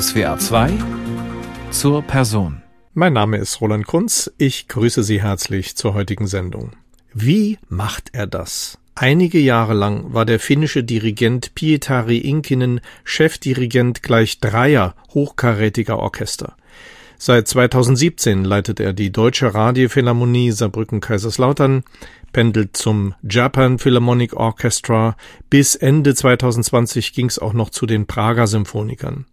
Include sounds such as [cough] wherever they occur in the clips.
SWA 2 zur Person. Mein Name ist Roland Kunz. Ich grüße Sie herzlich zur heutigen Sendung. Wie macht er das? Einige Jahre lang war der finnische Dirigent Pietari Inkinen Chefdirigent gleich dreier hochkarätiger Orchester. Seit 2017 leitet er die Deutsche Radiophilharmonie Saarbrücken-Kaiserslautern, pendelt zum Japan Philharmonic Orchestra. Bis Ende 2020 ging es auch noch zu den Prager Symphonikern.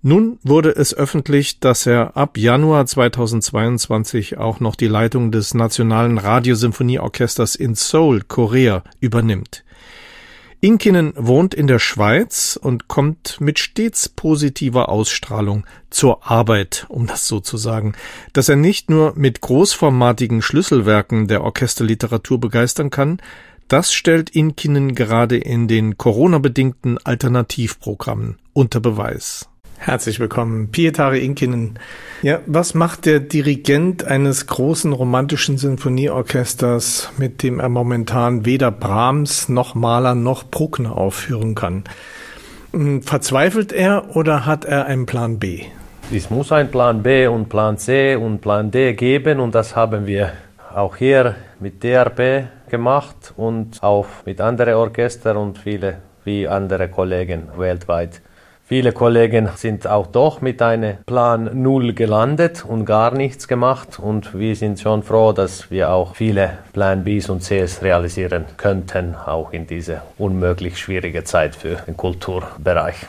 Nun wurde es öffentlich, dass er ab Januar 2022 auch noch die Leitung des Nationalen Radiosymphonieorchesters in Seoul, Korea, übernimmt. Inkinen wohnt in der Schweiz und kommt mit stets positiver Ausstrahlung zur Arbeit, um das so zu sagen. Dass er nicht nur mit großformatigen Schlüsselwerken der Orchesterliteratur begeistern kann, das stellt Inkinen gerade in den Corona-bedingten Alternativprogrammen unter Beweis. Herzlich willkommen, Pietari Inkinen. Ja, was macht der Dirigent eines großen romantischen Sinfonieorchesters, mit dem er momentan weder Brahms noch Mahler noch Bruckner aufführen kann? Hm, verzweifelt er oder hat er einen Plan B? Es muss einen Plan B und Plan C und Plan D geben und das haben wir auch hier mit DRB gemacht und auch mit anderen Orchestern und viele wie andere Kollegen weltweit. Viele Kollegen sind auch doch mit einem Plan Null gelandet und gar nichts gemacht und wir sind schon froh, dass wir auch viele Plan Bs und Cs realisieren könnten, auch in dieser unmöglich schwierige Zeit für den Kulturbereich.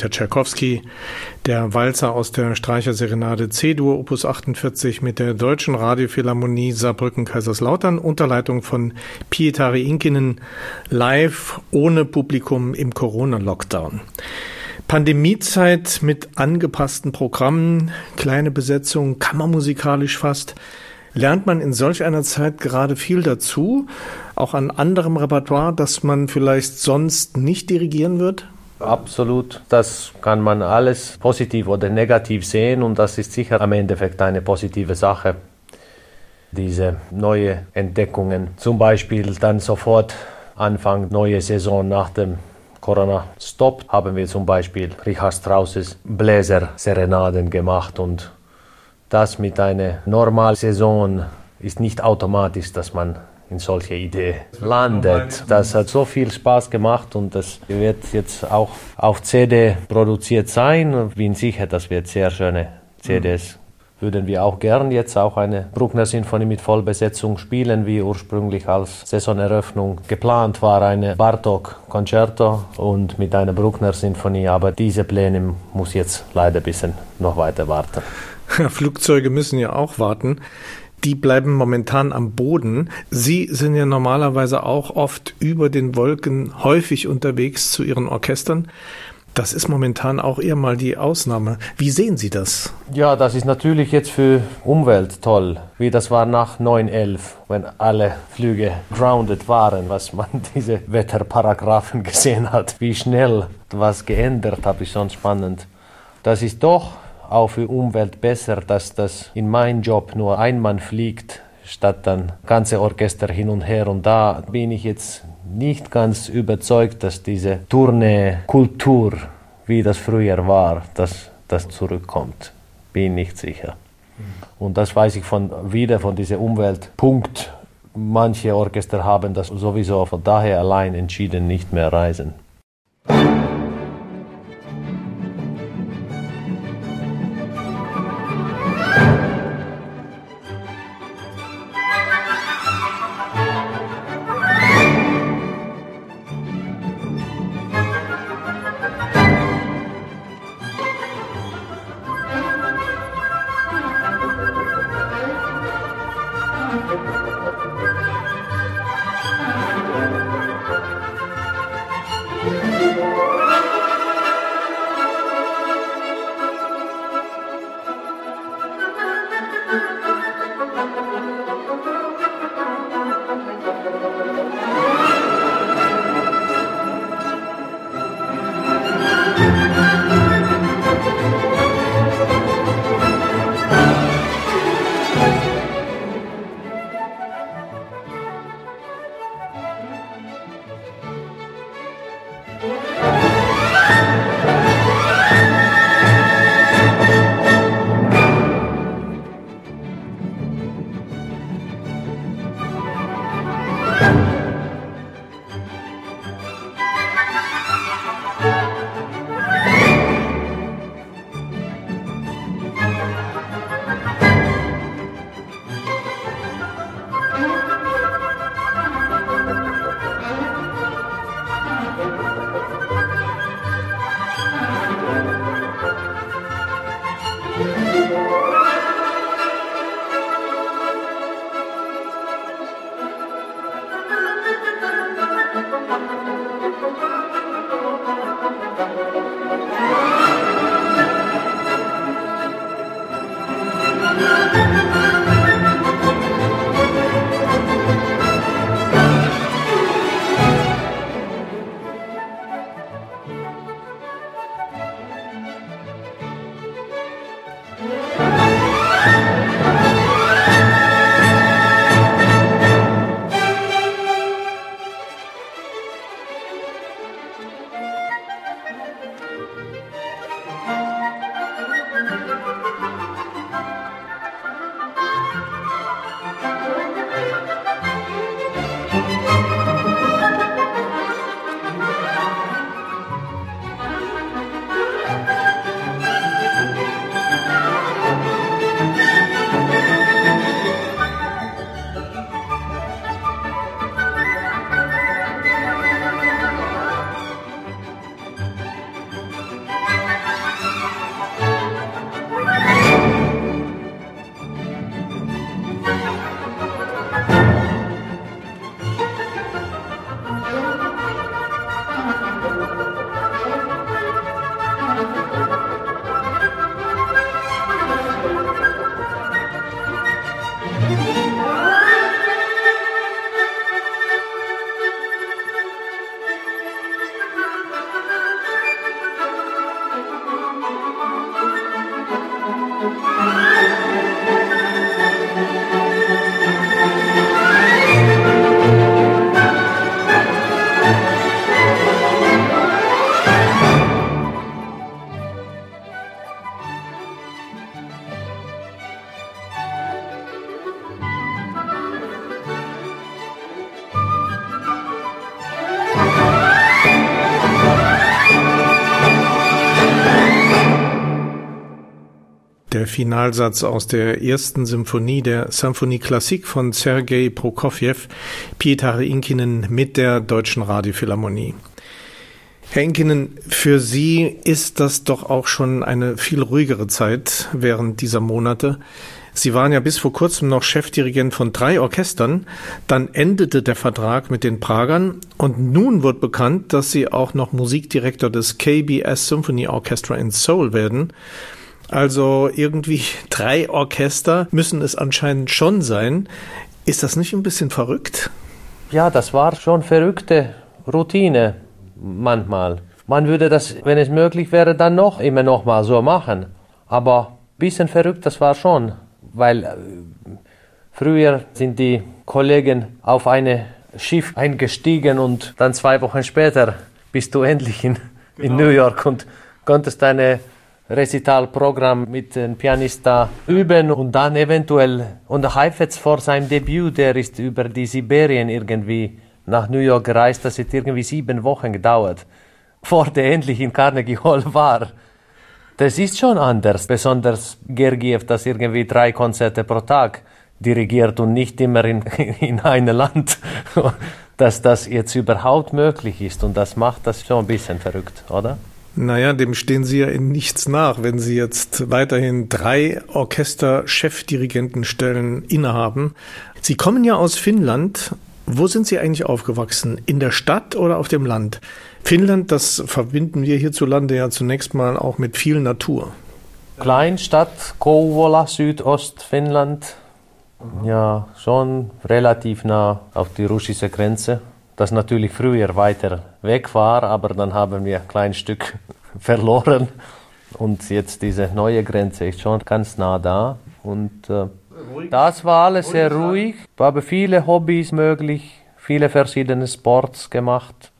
Peter Tschaikowski, der Walzer aus der Streicherserenade C-Dur Opus 48 mit der Deutschen Radiophilharmonie Saarbrücken-Kaiserslautern unter Leitung von Pietari Inkinen live ohne Publikum im Corona-Lockdown. Pandemiezeit mit angepassten Programmen, kleine Besetzung, kammermusikalisch fast. Lernt man in solch einer Zeit gerade viel dazu, auch an anderem Repertoire, das man vielleicht sonst nicht dirigieren wird? Absolut. Das kann man alles positiv oder negativ sehen und das ist sicher am Endeffekt eine positive Sache. Diese neue Entdeckungen, zum Beispiel dann sofort Anfang neue Saison nach dem Corona-Stop haben wir zum Beispiel Richard Strausses Bläser-Serenaden gemacht und das mit einer Normalsaison ist nicht automatisch, dass man in solche Idee landet. Das hat so viel Spaß gemacht und das wird jetzt auch auf CD produziert sein. Ich bin sicher, das wird sehr schöne CDs. Würden wir auch gern jetzt auch eine Bruckner Sinfonie mit Vollbesetzung spielen, wie ursprünglich als Saisoneröffnung geplant war, eine Bartok Concerto und mit einer Bruckner Sinfonie. Aber diese Pläne muss jetzt leider ein bisschen noch weiter warten. [laughs] Flugzeuge müssen ja auch warten die bleiben momentan am Boden. Sie sind ja normalerweise auch oft über den Wolken häufig unterwegs zu Ihren Orchestern. Das ist momentan auch eher mal die Ausnahme. Wie sehen Sie das? Ja, das ist natürlich jetzt für Umwelt toll, wie das war nach 9-11, wenn alle Flüge grounded waren, was man [laughs] diese Wetterparagraphen gesehen hat, wie schnell was geändert hat, ist schon spannend. Das ist doch auch für Umwelt besser, dass das in meinem Job nur ein Mann fliegt, statt dann ganze Orchester hin und her. Und da bin ich jetzt nicht ganz überzeugt, dass diese Tournee-Kultur, wie das früher war, dass das zurückkommt. Bin nicht sicher. Und das weiß ich von, wieder von diesem Umweltpunkt. Manche Orchester haben das sowieso von daher allein entschieden, nicht mehr reisen. Finalsatz aus der ersten Symphonie der Symphonie Klassik von Sergei Prokofjew, Pietare Inkinen mit der Deutschen Radiophilharmonie. Herr Inkinen, für Sie ist das doch auch schon eine viel ruhigere Zeit während dieser Monate. Sie waren ja bis vor kurzem noch Chefdirigent von drei Orchestern, dann endete der Vertrag mit den Pragern und nun wird bekannt, dass Sie auch noch Musikdirektor des KBS Symphony Orchestra in Seoul werden. Also irgendwie [laughs] drei Orchester müssen es anscheinend schon sein. Ist das nicht ein bisschen verrückt? Ja, das war schon verrückte Routine manchmal. Man würde das, wenn es möglich wäre, dann noch immer noch mal so machen. Aber ein bisschen verrückt, das war schon, weil äh, früher sind die Kollegen auf ein Schiff eingestiegen und dann zwei Wochen später bist du endlich in, genau. in New York und konntest deine Recitalprogramm mit dem Pianista üben und dann eventuell und Heifetz vor seinem Debüt, der ist über die Sibirien irgendwie nach New York gereist. Das hat irgendwie sieben Wochen gedauert, vor der endlich in Carnegie Hall war. Das ist schon anders, besonders Gergiev, das irgendwie drei Konzerte pro Tag dirigiert und nicht immer in, [laughs] in einem Land, [laughs] dass das jetzt überhaupt möglich ist. Und das macht das schon ein bisschen verrückt, oder? Naja, dem stehen Sie ja in nichts nach, wenn Sie jetzt weiterhin drei Orchester-Chefdirigentenstellen innehaben. Sie kommen ja aus Finnland wo sind Sie eigentlich aufgewachsen? In der Stadt oder auf dem Land? Finnland, das verbinden wir hierzulande ja zunächst mal auch mit viel Natur. Kleinstadt Kouvola, Südostfinnland. Ja, schon relativ nah auf die russische Grenze. Das natürlich früher weiter weg war, aber dann haben wir ein kleines Stück [laughs] verloren. Und jetzt diese neue Grenze ist schon ganz nah da. Und äh, das war alles sehr ruhig, aber viele Hobbys möglich, viele verschiedene Sports gemacht.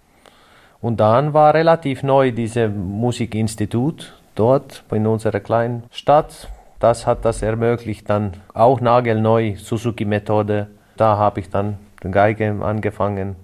Und dann war relativ neu dieses Musikinstitut dort in unserer kleinen Stadt. Das hat das ermöglicht, dann auch nagelneu Suzuki-Methode. Da habe ich dann den Geige angefangen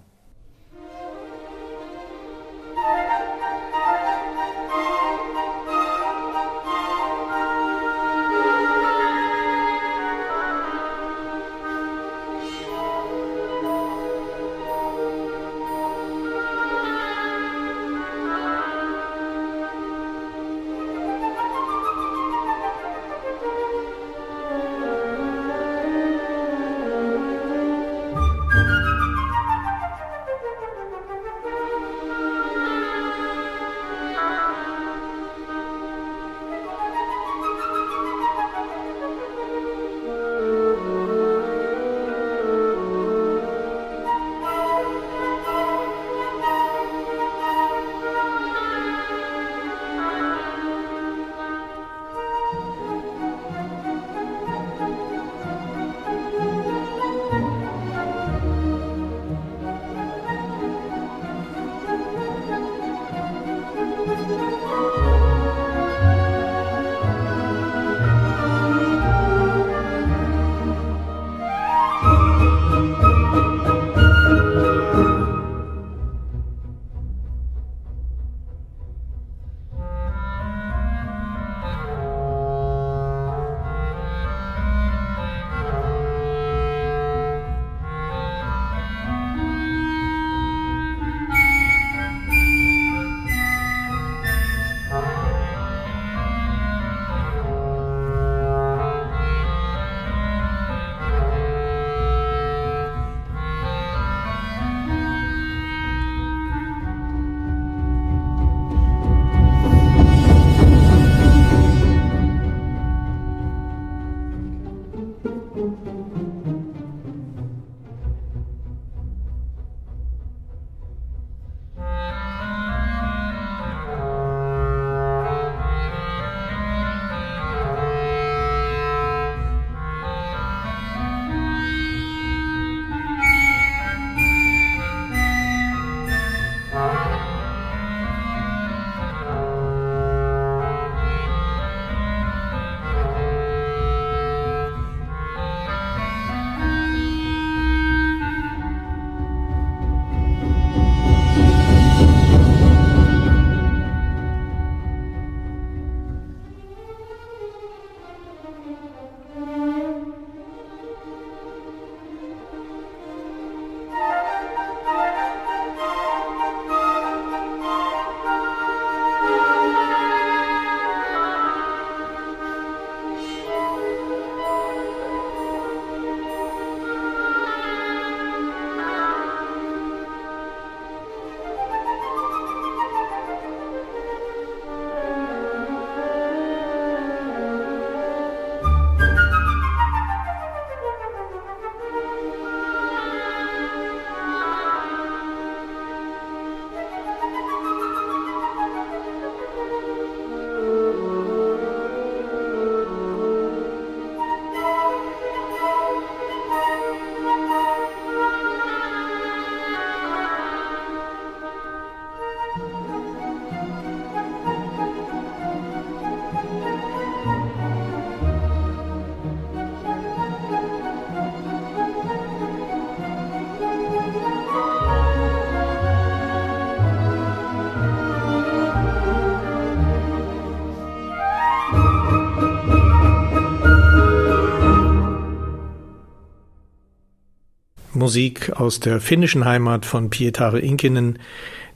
Musik aus der finnischen Heimat von Pietari Inkinen,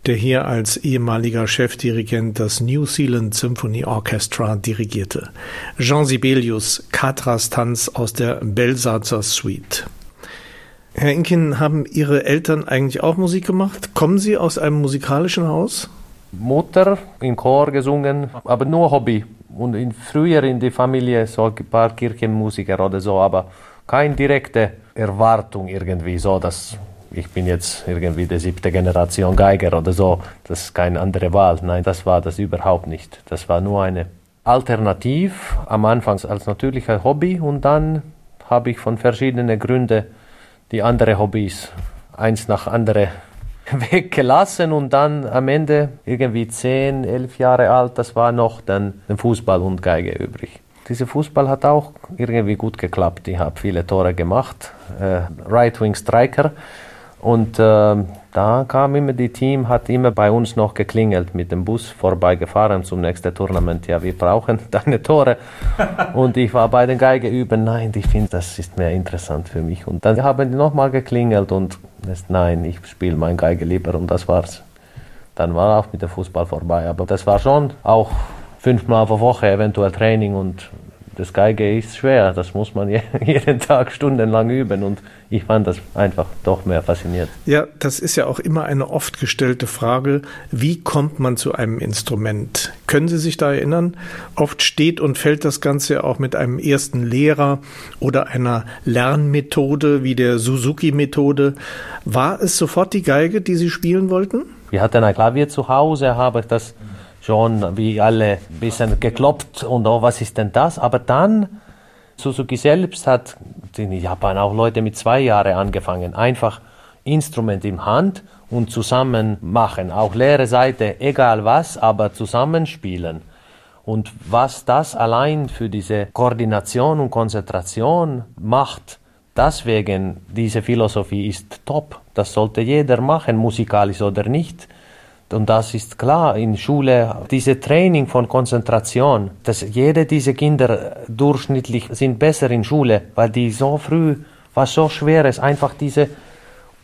der hier als ehemaliger Chefdirigent das New Zealand Symphony Orchestra dirigierte. Jean Sibelius, Katras Tanz aus der Belsatzer Suite. Herr Inkin, haben Ihre Eltern eigentlich auch Musik gemacht? Kommen Sie aus einem musikalischen Haus? Mutter im Chor gesungen, aber nur Hobby. Und in, früher in der Familie so ein paar Kirchenmusiker oder so, aber keine direkte Erwartung irgendwie so, dass ich bin jetzt irgendwie der siebte Generation Geiger oder so. Das ist keine andere Wahl. Nein, das war das überhaupt nicht. Das war nur eine Alternativ am Anfang als natürlicher Hobby und dann habe ich von verschiedenen Gründen die anderen Hobbys eins nach andere [laughs] weggelassen und dann am Ende irgendwie zehn, elf Jahre alt, das war noch dann Fußball und Geige übrig. Dieser Fußball hat auch irgendwie gut geklappt. Ich habe viele Tore gemacht, äh, Right Wing Striker und äh, da kam immer die Team, hat immer bei uns noch geklingelt, mit dem Bus vorbeigefahren zum nächsten Tournament. Ja, wir brauchen [laughs] deine Tore. und ich war bei den Geige üben. Nein, ich finde, das ist mehr interessant für mich. Und dann haben die nochmal geklingelt und das, nein, ich spiele mein Geige lieber und das war's. Dann war auch mit dem Fußball vorbei. Aber das war schon auch fünfmal pro Woche eventuell Training und das Geige ist schwer, das muss man [laughs] jeden Tag stundenlang üben und ich fand das einfach doch mehr fasziniert. Ja, das ist ja auch immer eine oft gestellte Frage, wie kommt man zu einem Instrument? Können Sie sich da erinnern? Oft steht und fällt das Ganze auch mit einem ersten Lehrer oder einer Lernmethode wie der Suzuki-Methode. War es sofort die Geige, die Sie spielen wollten? Wir hatten ein Klavier zu Hause, habe ich das schon wie alle ein bisschen geklopft und oh, was ist denn das? Aber dann, Suzuki selbst hat in Japan auch Leute mit zwei Jahren angefangen, einfach Instrument in Hand und zusammen machen, auch leere Seite, egal was, aber zusammenspielen. Und was das allein für diese Koordination und Konzentration macht, deswegen diese Philosophie ist top. Das sollte jeder machen, musikalisch oder nicht. Und das ist klar in Schule, diese Training von Konzentration, dass jede dieser Kinder durchschnittlich sind besser in Schule, weil die so früh, was so schwer ist, einfach diese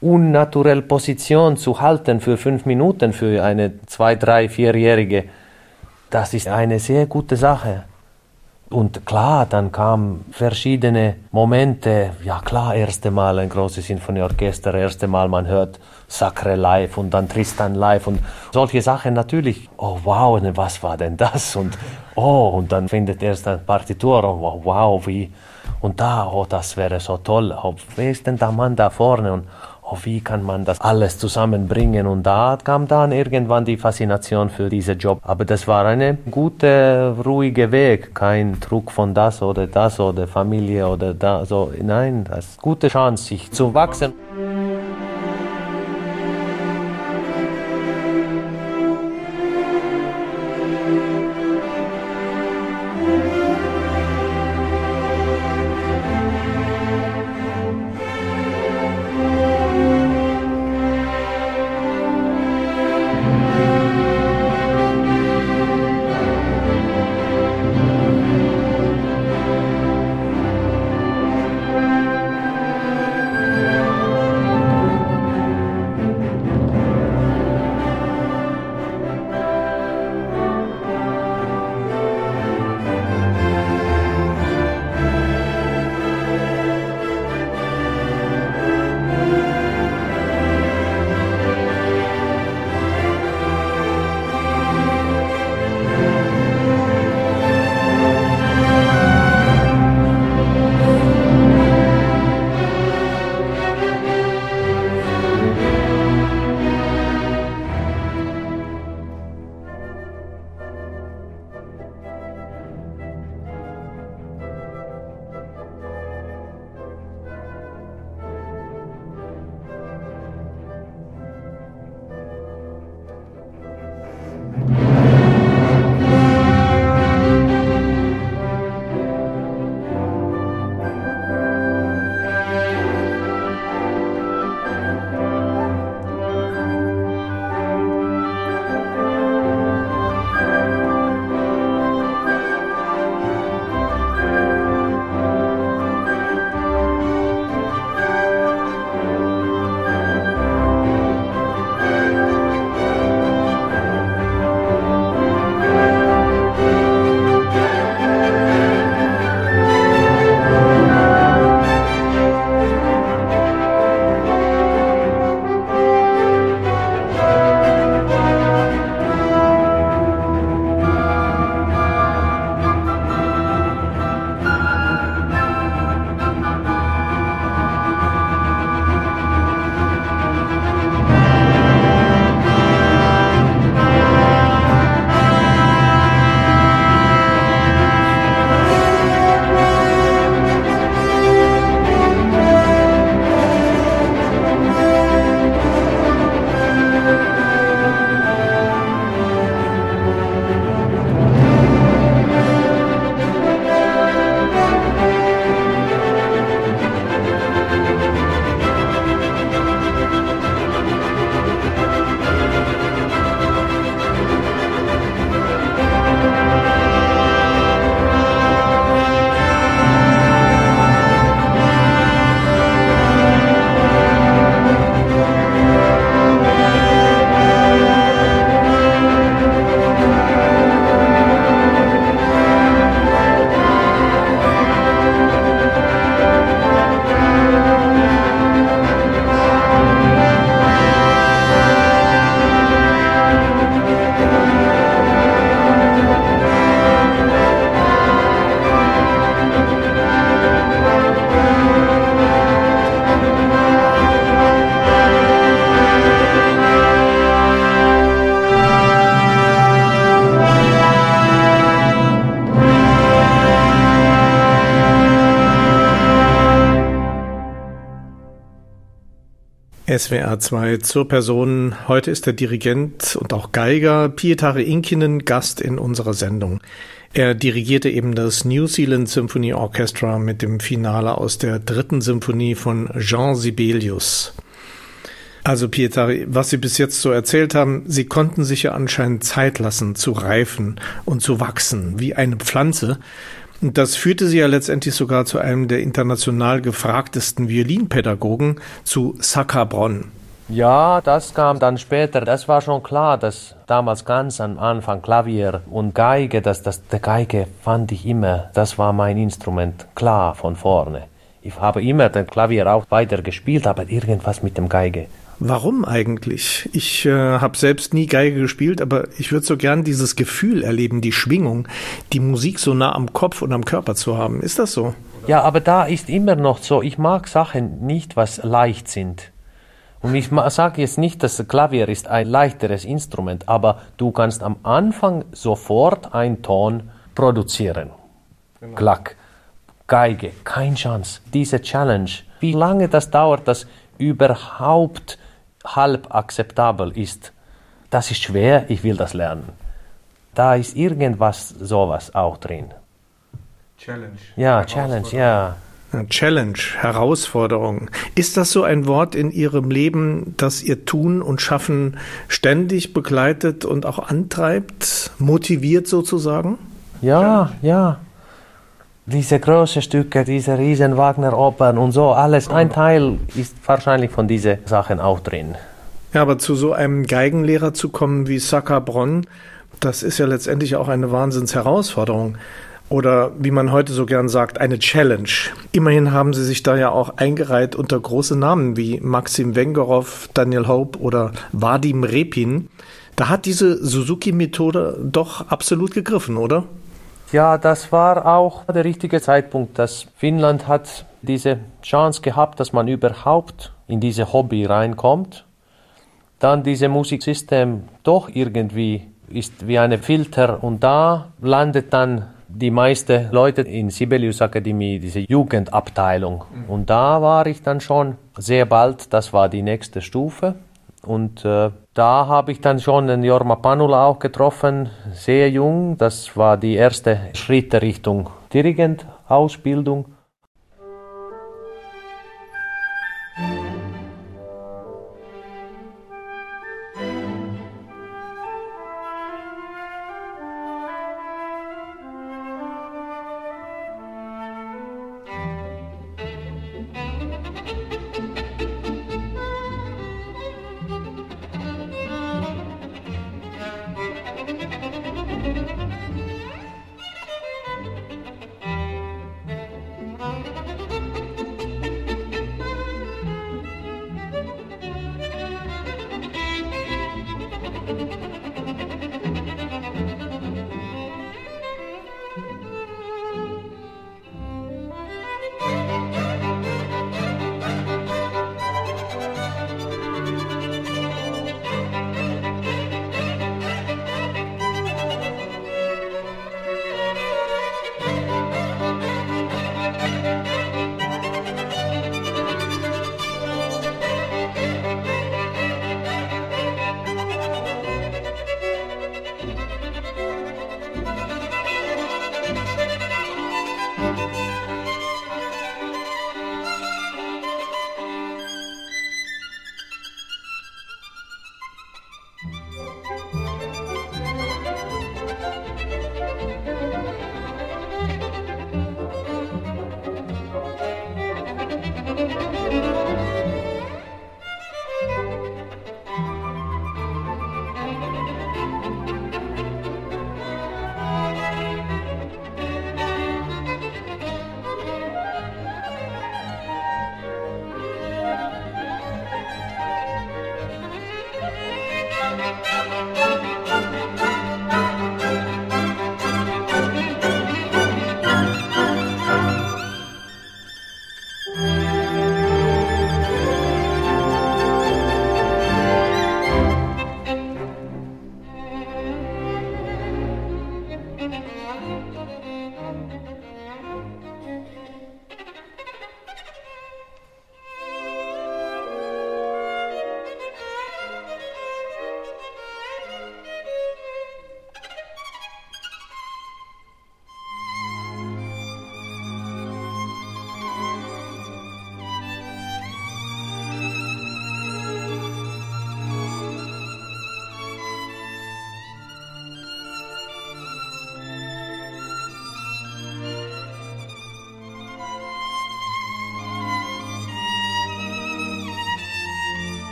unnaturelle Position zu halten für fünf Minuten für eine zwei, drei, vierjährige, das ist eine sehr gute Sache. Und klar, dann kamen verschiedene Momente. Ja klar, erste Mal ein großes Sinfonieorchester, erste Mal man hört Sacre live und dann Tristan live und solche Sachen natürlich. Oh wow, was war denn das? Und oh, und dann findet erst eine Partitur. Oh wow, wie. Und da, oh, das wäre so toll. Oh, wer ist denn der Mann da vorne? Und oh, wie kann man das alles zusammenbringen? Und da kam dann irgendwann die Faszination für diesen Job. Aber das war ein guter, ruhiger Weg. Kein Druck von das oder das oder Familie oder da. So, nein, das ist eine gute Chance, sich zu wachsen. SWR 2 zur Person. Heute ist der Dirigent und auch Geiger Pietari Inkinen Gast in unserer Sendung. Er dirigierte eben das New Zealand Symphony Orchestra mit dem Finale aus der dritten Symphonie von Jean Sibelius. Also Pietari, was Sie bis jetzt so erzählt haben, Sie konnten sich ja anscheinend Zeit lassen zu reifen und zu wachsen, wie eine Pflanze. Und das führte sie ja letztendlich sogar zu einem der international gefragtesten Violinpädagogen, zu Sackabron. Ja, das kam dann später. Das war schon klar, dass damals ganz am Anfang Klavier und Geige, dass das der Geige fand ich immer, das war mein Instrument klar von vorne. Ich habe immer den Klavier auch weiter gespielt, aber irgendwas mit dem Geige Warum eigentlich? Ich äh, habe selbst nie Geige gespielt, aber ich würde so gern dieses Gefühl erleben, die Schwingung, die Musik so nah am Kopf und am Körper zu haben. Ist das so? Ja, aber da ist immer noch so, ich mag Sachen nicht, was leicht sind. Und ich sage jetzt nicht, dass Klavier ist ein leichteres Instrument, aber du kannst am Anfang sofort einen Ton produzieren. Genau. Klack. Geige, keine Chance. Diese Challenge, wie lange das dauert, das überhaupt halb akzeptabel ist, das ist schwer, ich will das lernen. Da ist irgendwas sowas auch drin. Challenge. Ja, Challenge, ja. Challenge, Herausforderung. Ist das so ein Wort in Ihrem Leben, das Ihr Tun und Schaffen ständig begleitet und auch antreibt, motiviert sozusagen? Ja, ja. Diese großen Stücke, diese riesen Wagner-Opern und so, alles, ein Teil ist wahrscheinlich von diesen Sachen auch drin. Ja, aber zu so einem Geigenlehrer zu kommen wie Saka Bronn, das ist ja letztendlich auch eine Wahnsinnsherausforderung. Oder wie man heute so gern sagt, eine Challenge. Immerhin haben sie sich da ja auch eingereiht unter große Namen wie Maxim Wengerow, Daniel Hope oder Vadim Repin. Da hat diese Suzuki-Methode doch absolut gegriffen, oder? Ja, das war auch der richtige Zeitpunkt, dass Finnland hat diese Chance gehabt, dass man überhaupt in diese Hobby reinkommt. Dann diese Musiksystem doch irgendwie ist wie eine Filter und da landet dann die meisten Leute in Sibelius Akademie, diese Jugendabteilung. Mhm. Und da war ich dann schon sehr bald, das war die nächste Stufe. Und äh, da habe ich dann schon den Jorma Panula auch getroffen, sehr jung. Das war die erste Schritte Richtung Dirigent-Ausbildung.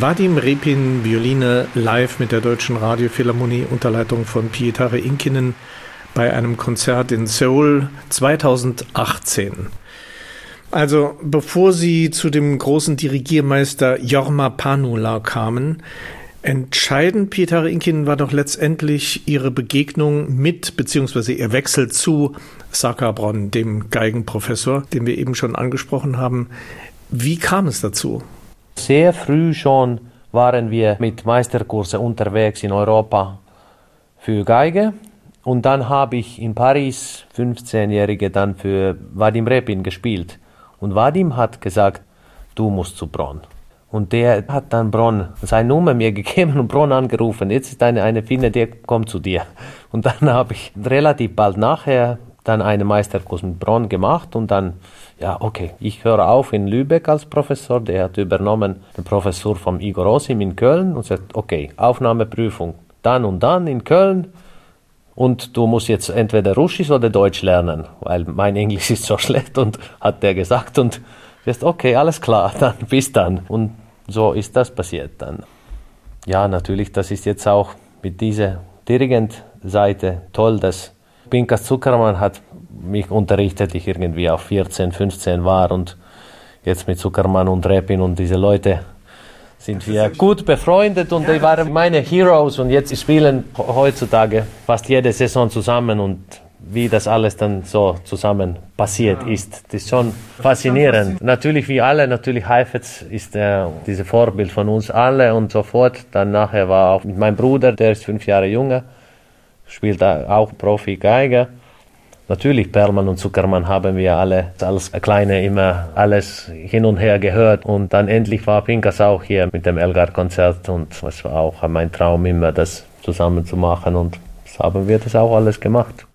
Vadim Repin, Violine, live mit der Deutschen Radiophilharmonie unter Leitung von Pietare Inkinen bei einem Konzert in Seoul 2018. Also, bevor Sie zu dem großen Dirigiermeister Jorma Panula kamen, entscheidend, Pietare Inkinen, war doch letztendlich Ihre Begegnung mit, beziehungsweise Ihr Wechsel zu Sakabron, dem Geigenprofessor, den wir eben schon angesprochen haben. Wie kam es dazu? Sehr früh schon waren wir mit Meisterkurse unterwegs in Europa für Geige. Und dann habe ich in Paris 15-Jährige dann für Vadim Repin gespielt. Und Vadim hat gesagt, du musst zu Bronn. Und der hat dann Bronn seine Nummer mir [laughs] gegeben und Bronn angerufen. Jetzt ist eine, eine Finne, der kommt zu dir. Und dann habe ich relativ bald nachher dann einen Meisterkurs mit Bronn gemacht und dann ja, okay, ich höre auf in Lübeck als Professor, der hat übernommen den Professor vom Igor Osim in Köln und sagt, okay, Aufnahmeprüfung dann und dann in Köln und du musst jetzt entweder Russisch oder Deutsch lernen, weil mein Englisch ist so [laughs] schlecht und hat der gesagt und jetzt okay, alles klar, [laughs] dann bis dann und so ist das passiert dann. Ja, natürlich, das ist jetzt auch mit dieser Dirigent-Seite toll, dass Pinkas Zuckermann hat mich unterrichtet, ich irgendwie auf 14, 15 war und jetzt mit Zuckermann und Repin und diese Leute sind wir gut befreundet und die waren meine Heroes und jetzt spielen heutzutage fast jede Saison zusammen und wie das alles dann so zusammen passiert ist. Das ist schon faszinierend. Natürlich wie alle, natürlich Heifetz ist äh, dieses Vorbild von uns alle und so fort. Dann nachher war auch mein Bruder, der ist fünf Jahre jünger, spielt auch Profi-Geiger. Natürlich, Perlmann und Zuckermann haben wir alle als Kleine immer alles hin und her gehört. Und dann endlich war Pinkas auch hier mit dem Elgar-Konzert und es war auch mein Traum immer, das zusammen zu machen. Und so haben wir das auch alles gemacht.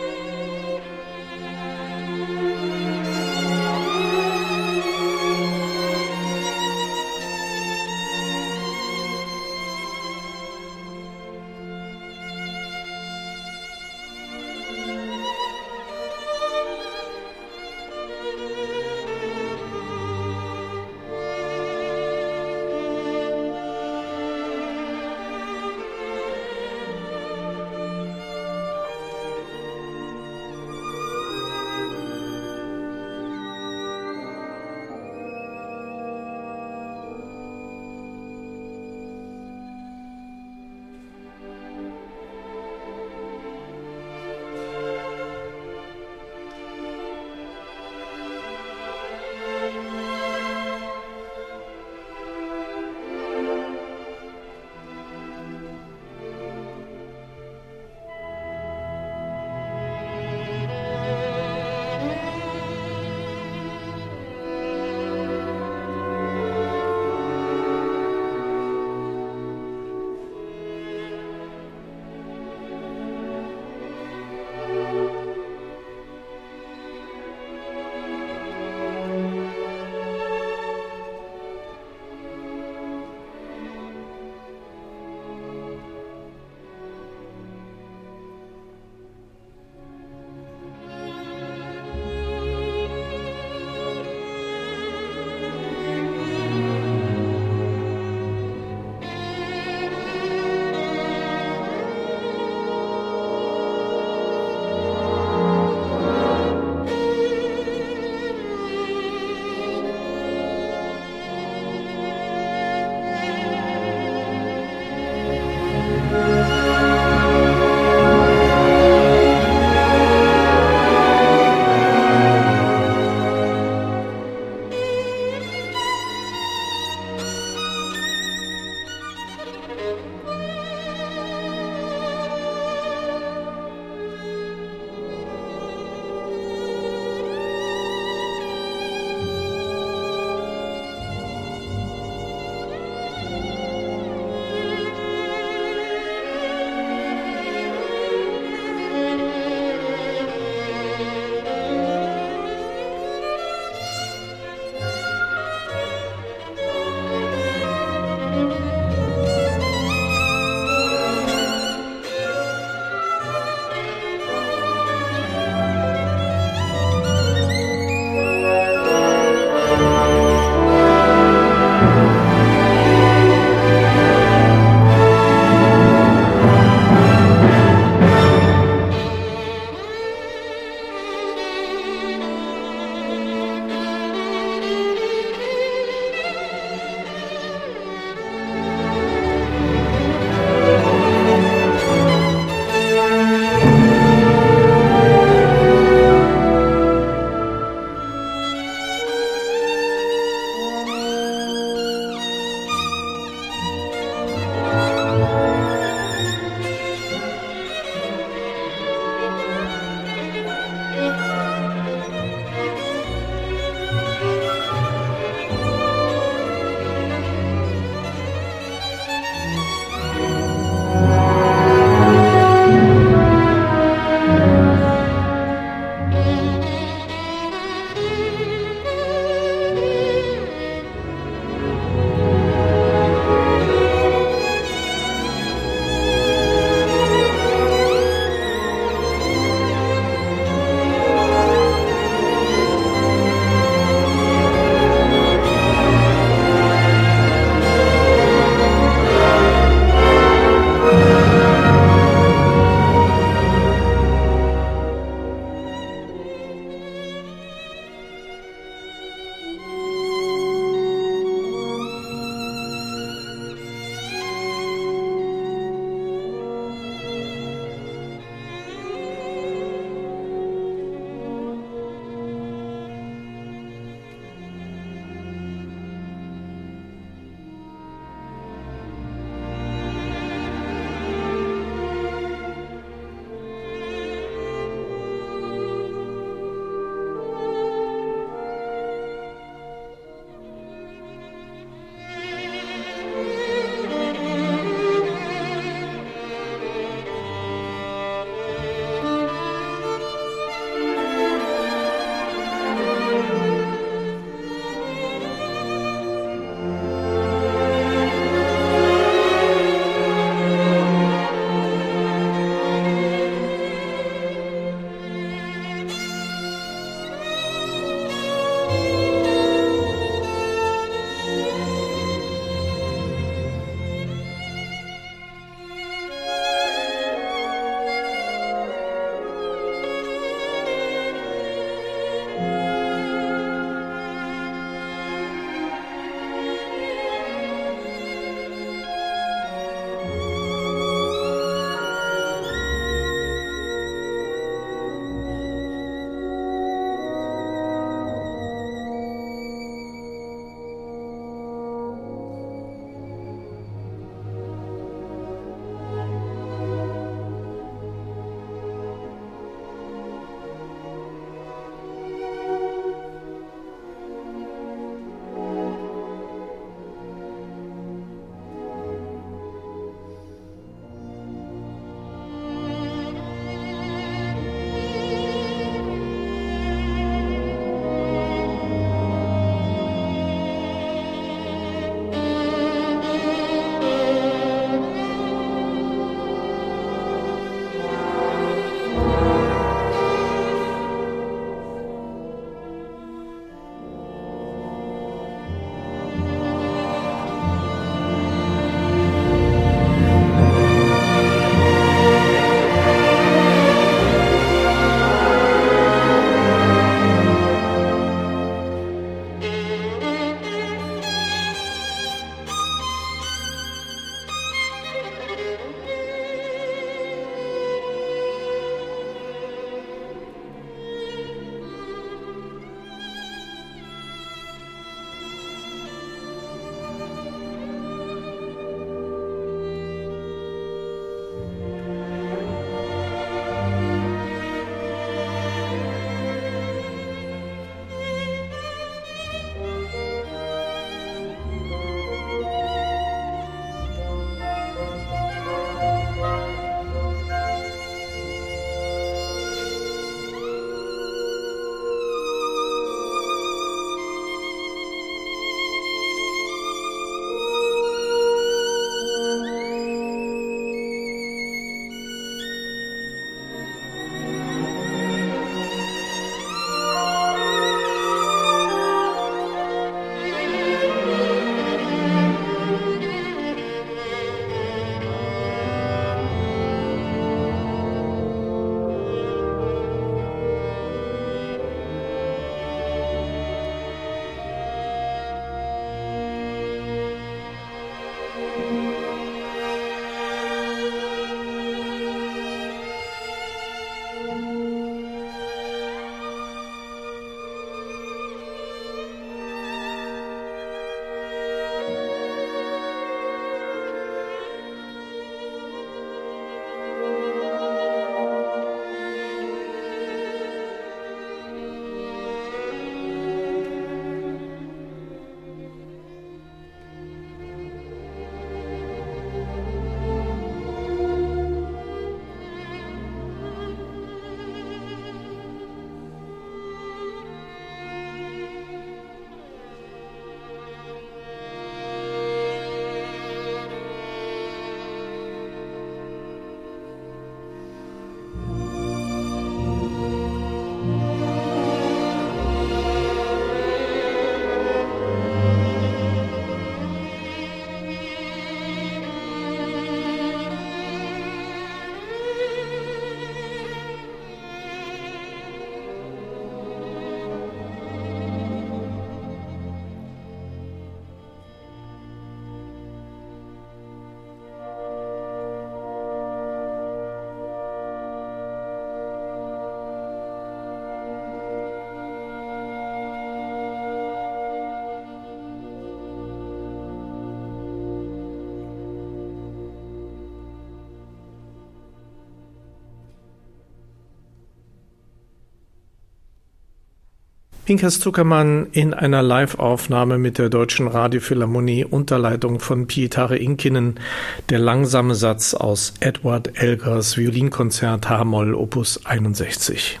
Pinkas Zuckermann in einer Live-Aufnahme mit der Deutschen Radiophilharmonie unter Leitung von Pietare Inkinen, der langsame Satz aus Edward Elgers Violinkonzert H-Moll Opus 61.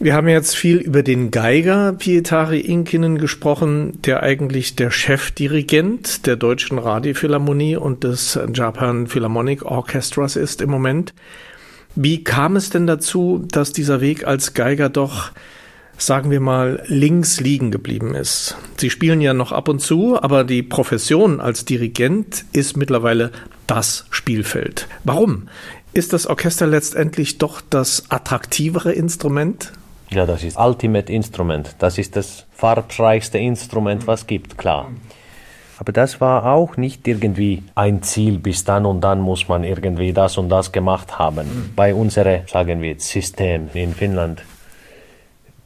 Wir haben jetzt viel über den Geiger Pietari Inkinen gesprochen, der eigentlich der Chefdirigent der Deutschen Radiophilharmonie und des Japan Philharmonic Orchestras ist im Moment. Wie kam es denn dazu, dass dieser Weg als Geiger doch sagen wir mal, links liegen geblieben ist. Sie spielen ja noch ab und zu, aber die Profession als Dirigent ist mittlerweile das Spielfeld. Warum? Ist das Orchester letztendlich doch das attraktivere Instrument? Ja, das ist Ultimate Instrument. Das ist das farbreichste Instrument, was gibt, klar. Aber das war auch nicht irgendwie ein Ziel, bis dann und dann muss man irgendwie das und das gemacht haben. Bei unserem, sagen wir, System in Finnland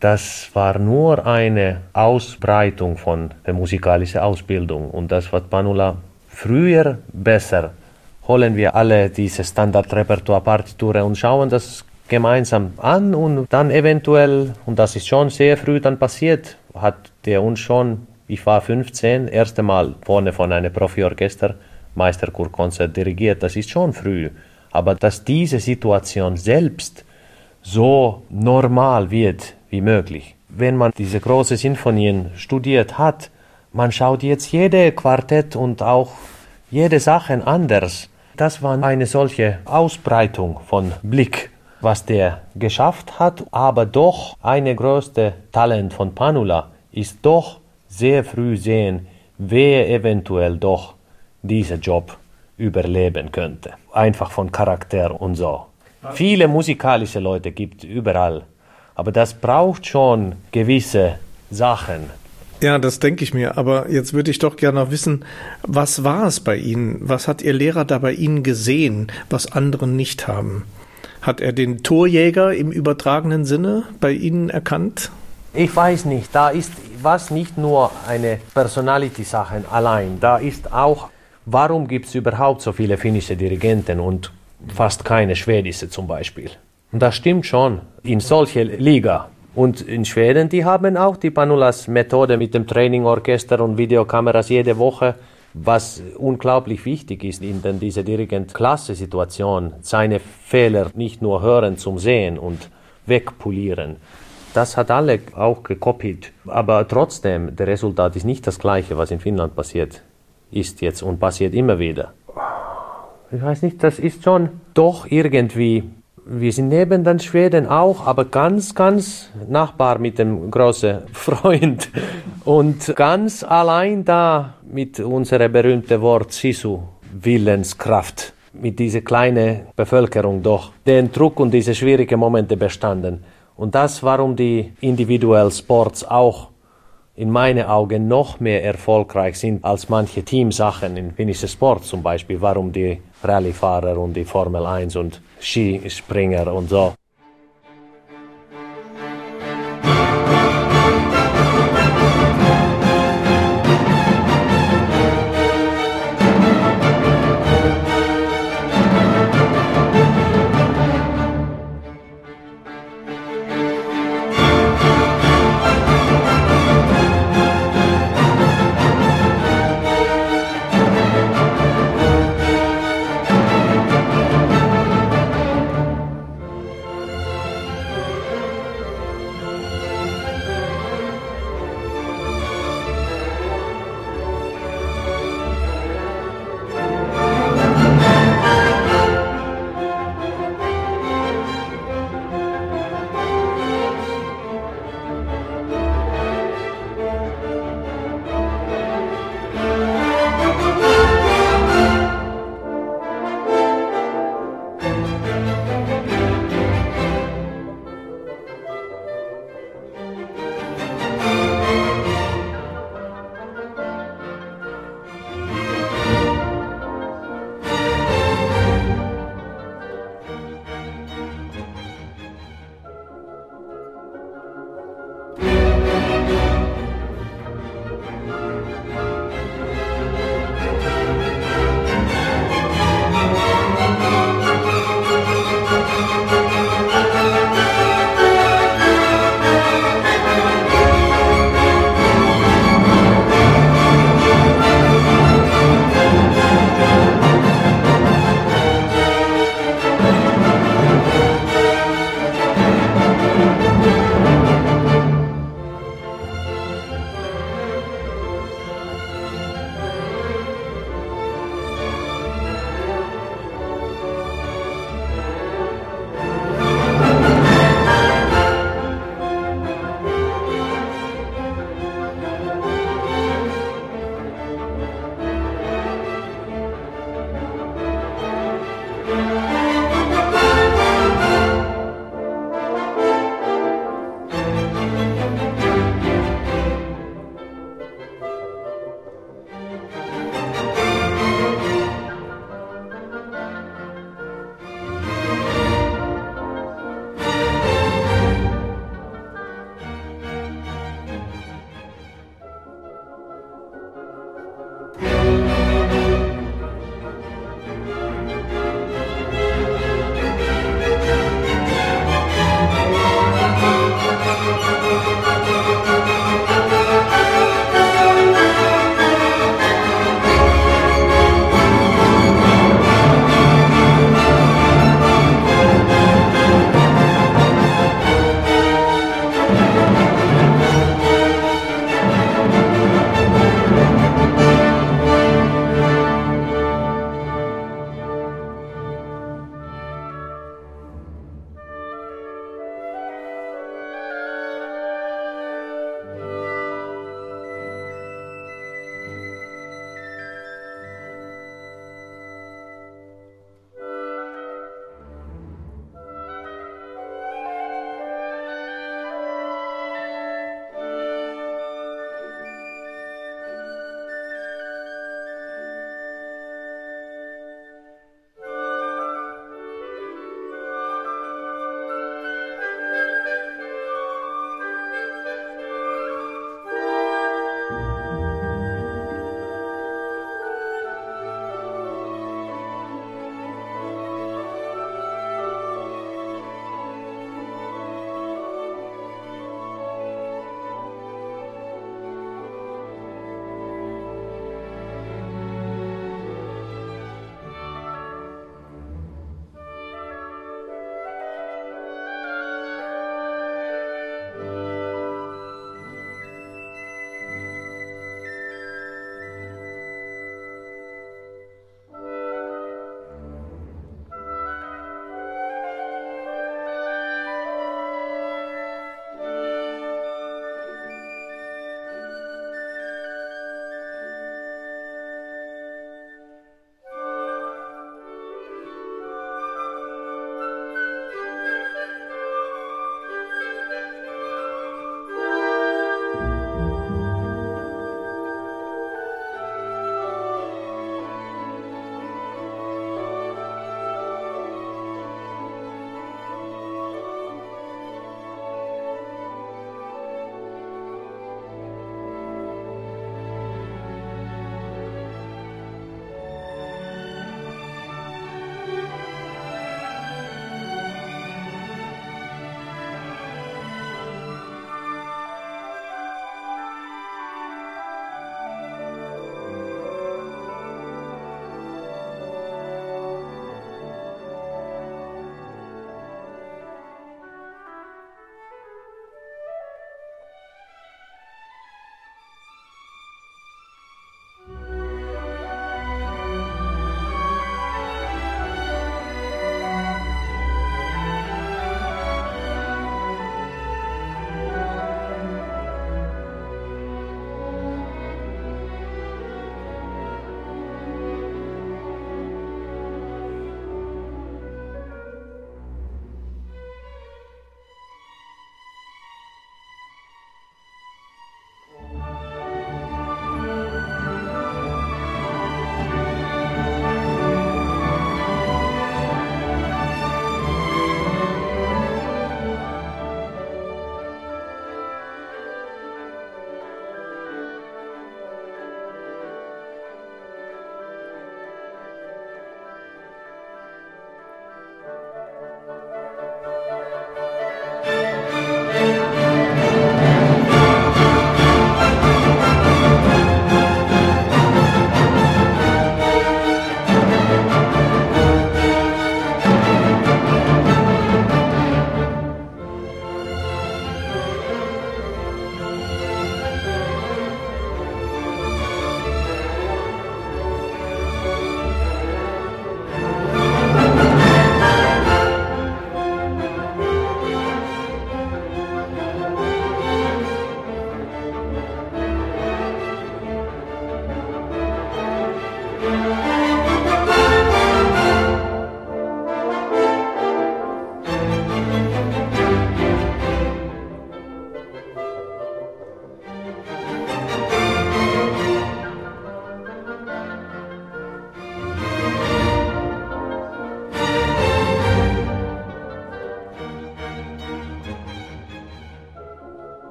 das war nur eine Ausbreitung von der musikalischen Ausbildung. Und das war Panula früher besser. Holen wir alle diese Standardrepertoire-Partituren und schauen das gemeinsam an und dann eventuell, und das ist schon sehr früh dann passiert, hat der uns schon, ich war 15, erste Mal vorne von einem Profiorchester Meisterkurkonzert dirigiert, das ist schon früh. Aber dass diese Situation selbst so normal wird, wie möglich. Wenn man diese großen Sinfonien studiert hat, man schaut jetzt jede Quartett und auch jede Sache anders. Das war eine solche Ausbreitung von Blick, was der geschafft hat, aber doch eine größte Talent von Panula ist doch sehr früh sehen, wer eventuell doch diesen Job überleben könnte. Einfach von Charakter und so. Viele musikalische Leute gibt überall. Aber das braucht schon gewisse Sachen. Ja, das denke ich mir. Aber jetzt würde ich doch gerne wissen, was war es bei Ihnen? Was hat Ihr Lehrer da bei Ihnen gesehen, was andere nicht haben? Hat er den Torjäger im übertragenen Sinne bei Ihnen erkannt? Ich weiß nicht. Da ist was nicht nur eine Personality-Sache allein. Da ist auch, warum gibt es überhaupt so viele finnische Dirigenten und fast keine schwedische zum Beispiel? Und das stimmt schon in solche Liga. Und in Schweden, die haben auch die Panulas Methode mit dem Trainingorchester und Videokameras jede Woche, was unglaublich wichtig ist in den, dieser Dirigent-Klasse-Situation, seine Fehler nicht nur hören zum Sehen und wegpolieren. Das hat alle auch gekopiert. Aber trotzdem, der Resultat ist nicht das gleiche, was in Finnland passiert ist jetzt und passiert immer wieder. Ich weiß nicht, das ist schon doch irgendwie wir sind neben den Schweden auch, aber ganz, ganz Nachbar mit dem großen [laughs] Freund. Und ganz allein da mit unserem berühmten Wort Sisu, Willenskraft, mit dieser kleinen Bevölkerung doch, den Druck und diese schwierigen Momente bestanden. Und das, warum die individuellen Sports auch in meinen Augen noch mehr erfolgreich sind als manche Teamsachen in finnischer Sport zum Beispiel, warum die Rallyefahrer und die Formel 1 und Skispringer und so.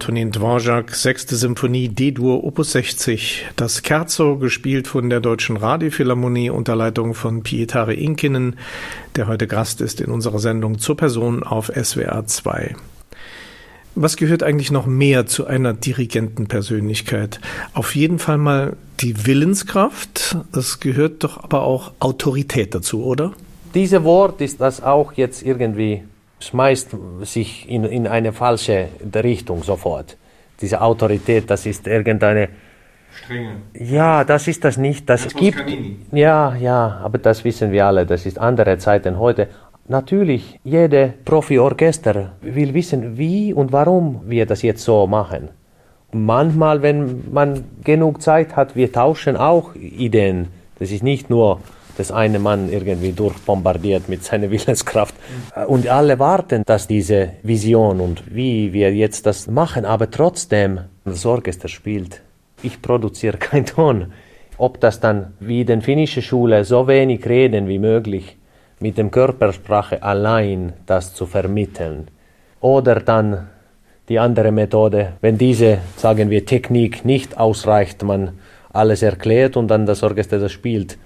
Antonin Dvorak, sechste Symphonie D-Dur, Opus 60. Das Scherzo, gespielt von der Deutschen Radiophilharmonie unter Leitung von Pietare Inkinen, der heute Gast ist in unserer Sendung zur Person auf SWR 2. Was gehört eigentlich noch mehr zu einer Dirigentenpersönlichkeit? Auf jeden Fall mal die Willenskraft. Es gehört doch aber auch Autorität dazu, oder? Dieses Wort ist das auch jetzt irgendwie schmeißt sich in, in eine falsche Richtung sofort. Diese Autorität, das ist irgendeine Strenge. Ja, das ist das nicht. Das es gibt. Ja, ja, aber das wissen wir alle. Das ist andere Zeiten heute. Natürlich, jede Profi-Orchester will wissen, wie und warum wir das jetzt so machen. Manchmal, wenn man genug Zeit hat, wir tauschen auch Ideen. Das ist nicht nur das eine Mann irgendwie durchbombardiert mit seiner [laughs] Willenskraft. Und alle warten, dass diese Vision und wie wir jetzt das machen, aber trotzdem das Orchester spielt. Ich produziere [laughs] keinen Ton. Ob das dann wie in der finnischen Schule so wenig reden wie möglich, mit dem Körpersprache allein das zu vermitteln. Oder dann die andere Methode, wenn diese, sagen wir, Technik nicht ausreicht, man alles erklärt und dann das Orchester das spielt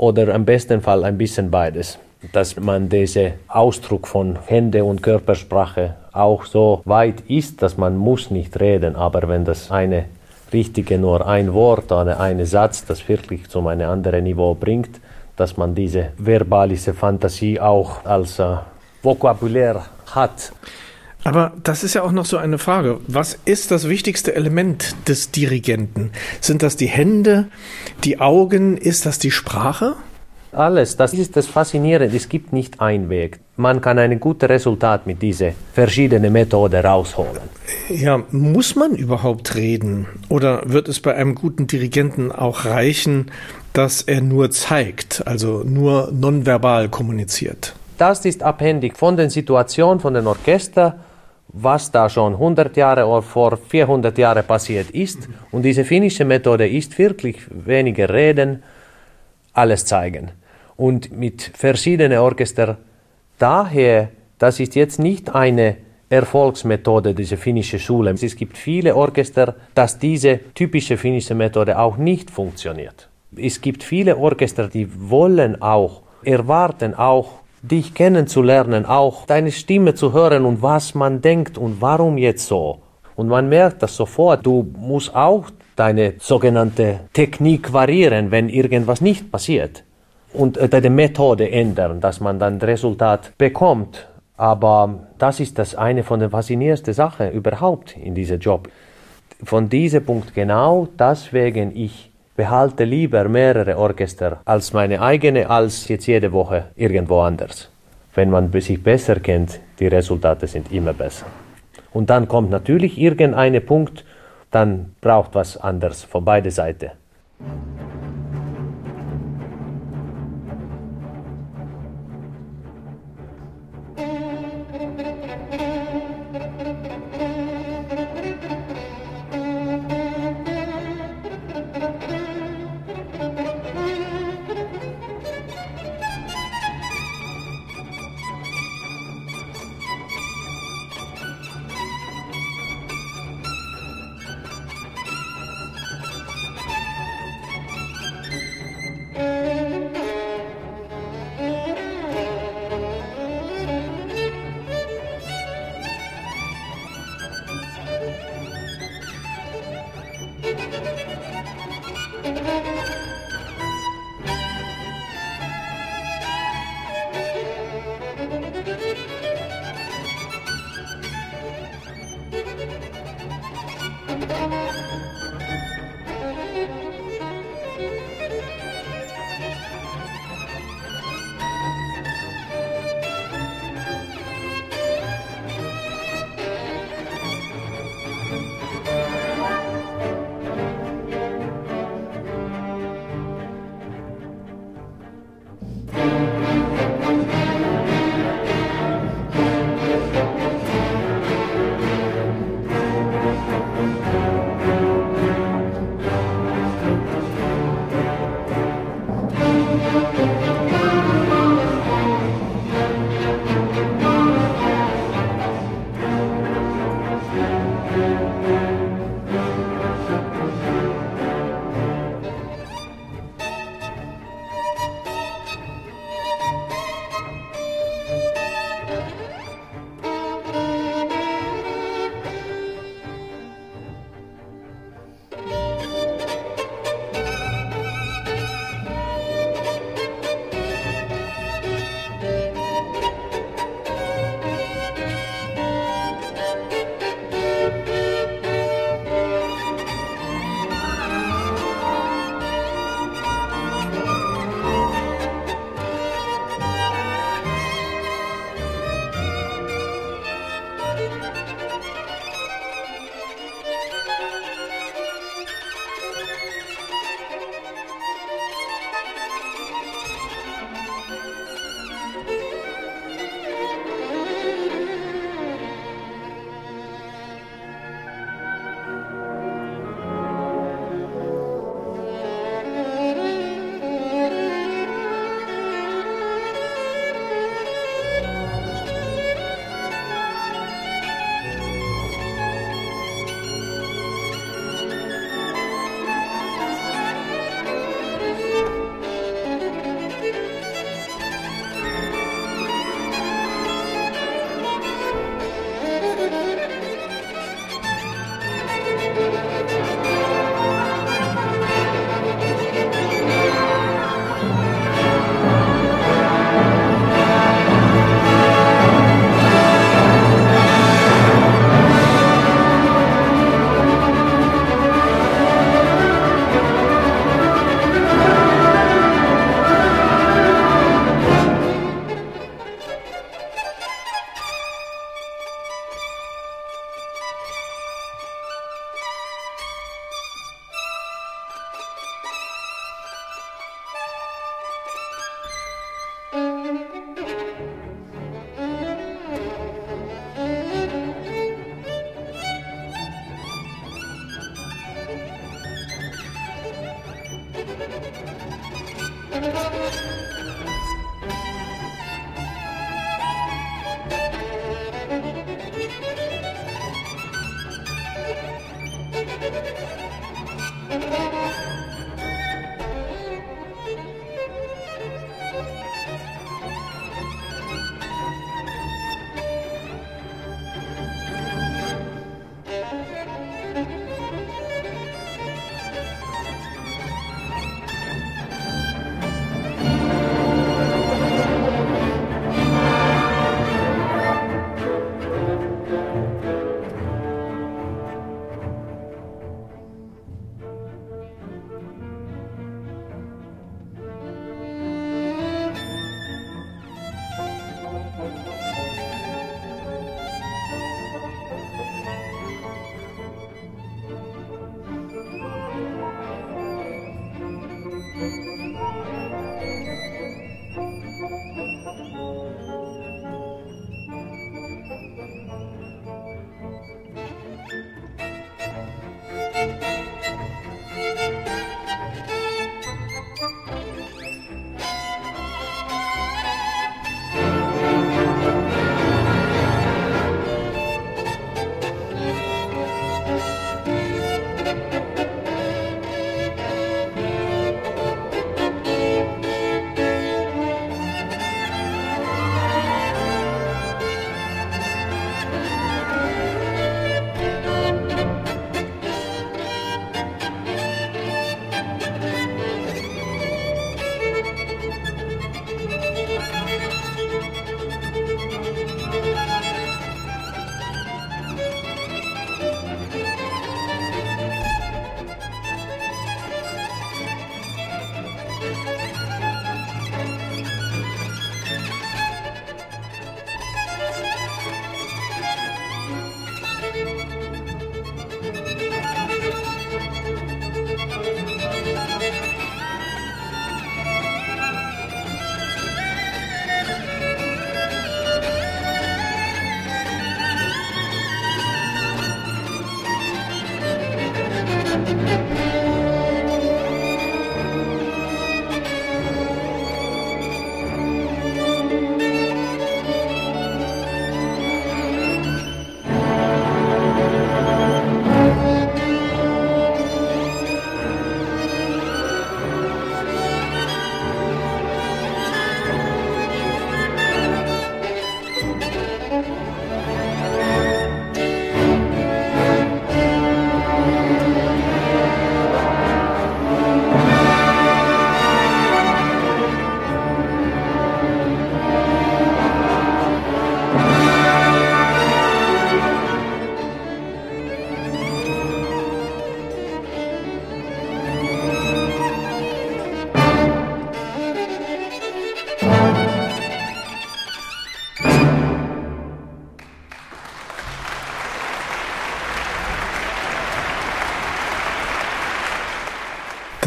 oder im besten Fall ein bisschen beides. Dass man diesen Ausdruck von Hände und Körpersprache auch so weit ist, dass man muss nicht reden, aber wenn das eine richtige nur ein Wort oder ein Satz das wirklich zu einem anderen Niveau bringt, dass man diese verbalische Fantasie auch als äh, Vokabular hat. Aber das ist ja auch noch so eine Frage. Was ist das wichtigste Element des Dirigenten? Sind das die Hände, die Augen? Ist das die Sprache? Alles, das ist das Faszinierende. Es gibt nicht einen Weg. Man kann ein gutes Resultat mit dieser verschiedenen Methode rausholen. Ja, muss man überhaupt reden? Oder wird es bei einem guten Dirigenten auch reichen, dass er nur zeigt, also nur nonverbal kommuniziert? Das ist abhängig von der Situation, von dem Orchester was da schon 100 Jahre oder vor 400 Jahren passiert ist. Und diese finnische Methode ist wirklich weniger reden, alles zeigen. Und mit verschiedenen Orchestern. Daher, das ist jetzt nicht eine Erfolgsmethode dieser finnischen Schule. Es gibt viele Orchester, dass diese typische finnische Methode auch nicht funktioniert. Es gibt viele Orchester, die wollen auch, erwarten auch dich kennenzulernen, auch deine Stimme zu hören und was man denkt und warum jetzt so. Und man merkt das sofort. Du musst auch deine sogenannte Technik variieren, wenn irgendwas nicht passiert. Und äh, deine Methode ändern, dass man dann Resultat bekommt. Aber das ist das eine von den faszinierendsten Sachen überhaupt in diesem Job. Von diesem Punkt genau, deswegen ich behalte lieber mehrere Orchester als meine eigene, als jetzt jede Woche irgendwo anders. Wenn man sich besser kennt, die Resultate sind immer besser. Und dann kommt natürlich irgendein Punkt, dann braucht was anderes von beide Seiten.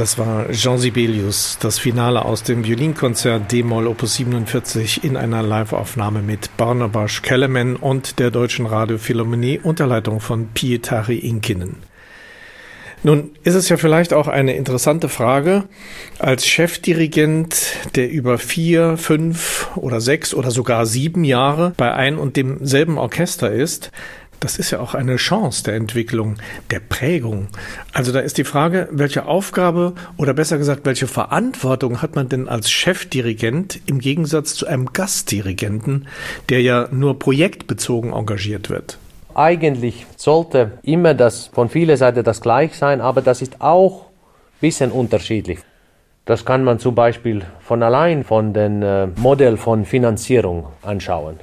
Das war Jean Sibelius, das Finale aus dem Violinkonzert D-Moll Opus 47 in einer Liveaufnahme mit Barnabas Kellerman und der Deutschen Radiophilharmonie unter Leitung von Pietari Inkinen. Nun ist es ja vielleicht auch eine interessante Frage, als Chefdirigent, der über vier, fünf oder sechs oder sogar sieben Jahre bei ein und demselben Orchester ist, das ist ja auch eine Chance der Entwicklung, der Prägung. Also da ist die Frage, welche Aufgabe oder besser gesagt, welche Verantwortung hat man denn als Chefdirigent im Gegensatz zu einem Gastdirigenten, der ja nur projektbezogen engagiert wird? Eigentlich sollte immer das von vieler Seite das gleich sein, aber das ist auch ein bisschen unterschiedlich. Das kann man zum Beispiel von allein von dem äh, Modell von Finanzierung anschauen.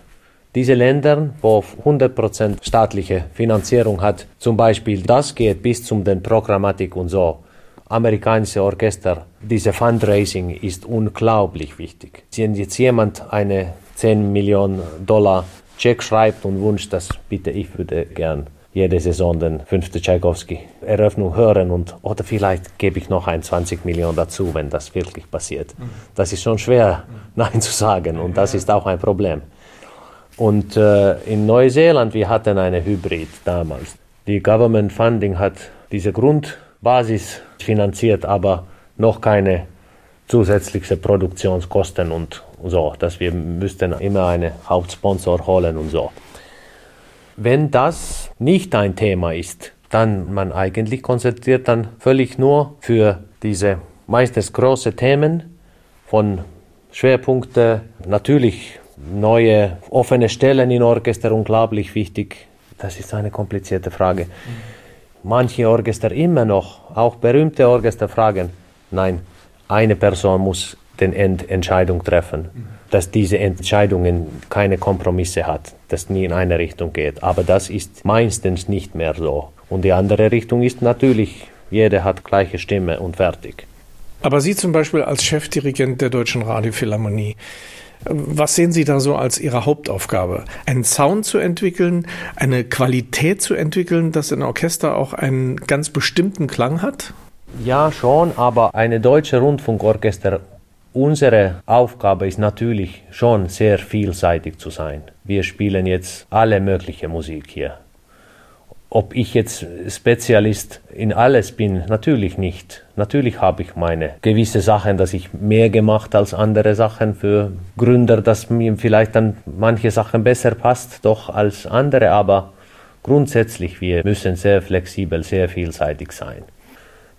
Diese Länder, wo 100% staatliche Finanzierung hat, zum Beispiel das geht bis zum den Programmatik und so. Amerikanische Orchester, diese Fundraising ist unglaublich wichtig. Wenn jetzt jemand eine 10 Millionen Dollar Check schreibt und wünscht, dass bitte ich würde gern jede Saison den fünften Tchaikovsky Eröffnung hören und oder vielleicht gebe ich noch ein 20 Millionen dazu, wenn das wirklich passiert. Mhm. Das ist schon schwer, [laughs] Nein zu sagen und das ist auch ein Problem. Und äh, in Neuseeland, wir hatten eine Hybrid damals. Die Government Funding hat diese Grundbasis finanziert, aber noch keine zusätzliche Produktionskosten und so, dass wir müssten immer einen Hauptsponsor holen und so. Wenn das nicht ein Thema ist, dann man eigentlich konzentriert dann völlig nur für diese meistens große Themen von Schwerpunkte, natürlich neue offene Stellen in Orchester, unglaublich wichtig. Das ist eine komplizierte Frage. Manche Orchester immer noch, auch berühmte Orchester fragen, nein, eine Person muss den Endentscheidung treffen, dass diese Entscheidungen keine Kompromisse hat, dass nie in eine Richtung geht. Aber das ist meistens nicht mehr so. Und die andere Richtung ist natürlich, jeder hat gleiche Stimme und fertig. Aber Sie zum Beispiel als Chefdirigent der Deutschen Radiophilharmonie, was sehen Sie da so als Ihre Hauptaufgabe? Einen Sound zu entwickeln, eine Qualität zu entwickeln, dass ein Orchester auch einen ganz bestimmten Klang hat? Ja, schon, aber eine deutsche Rundfunkorchester, unsere Aufgabe ist natürlich schon sehr vielseitig zu sein. Wir spielen jetzt alle mögliche Musik hier. Ob ich jetzt Spezialist in alles bin, natürlich nicht. Natürlich habe ich meine gewisse Sachen, dass ich mehr gemacht als andere Sachen für Gründer, dass mir vielleicht dann manche Sachen besser passt, doch als andere, aber grundsätzlich wir müssen sehr flexibel, sehr vielseitig sein.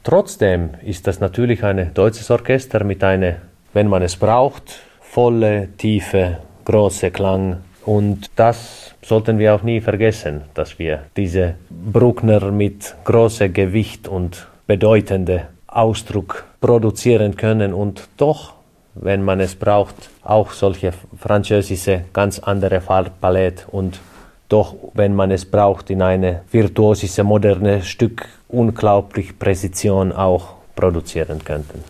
Trotzdem ist das natürlich ein deutsches Orchester mit einer, wenn man es braucht, volle, tiefe, große Klang. Und das sollten wir auch nie vergessen, dass wir diese Bruckner mit großem Gewicht und bedeutendem Ausdruck produzieren können und doch, wenn man es braucht, auch solche französische ganz andere Farbpalette und doch, wenn man es braucht, in eine virtuosische, moderne Stück unglaublich Präzision auch produzieren könnten.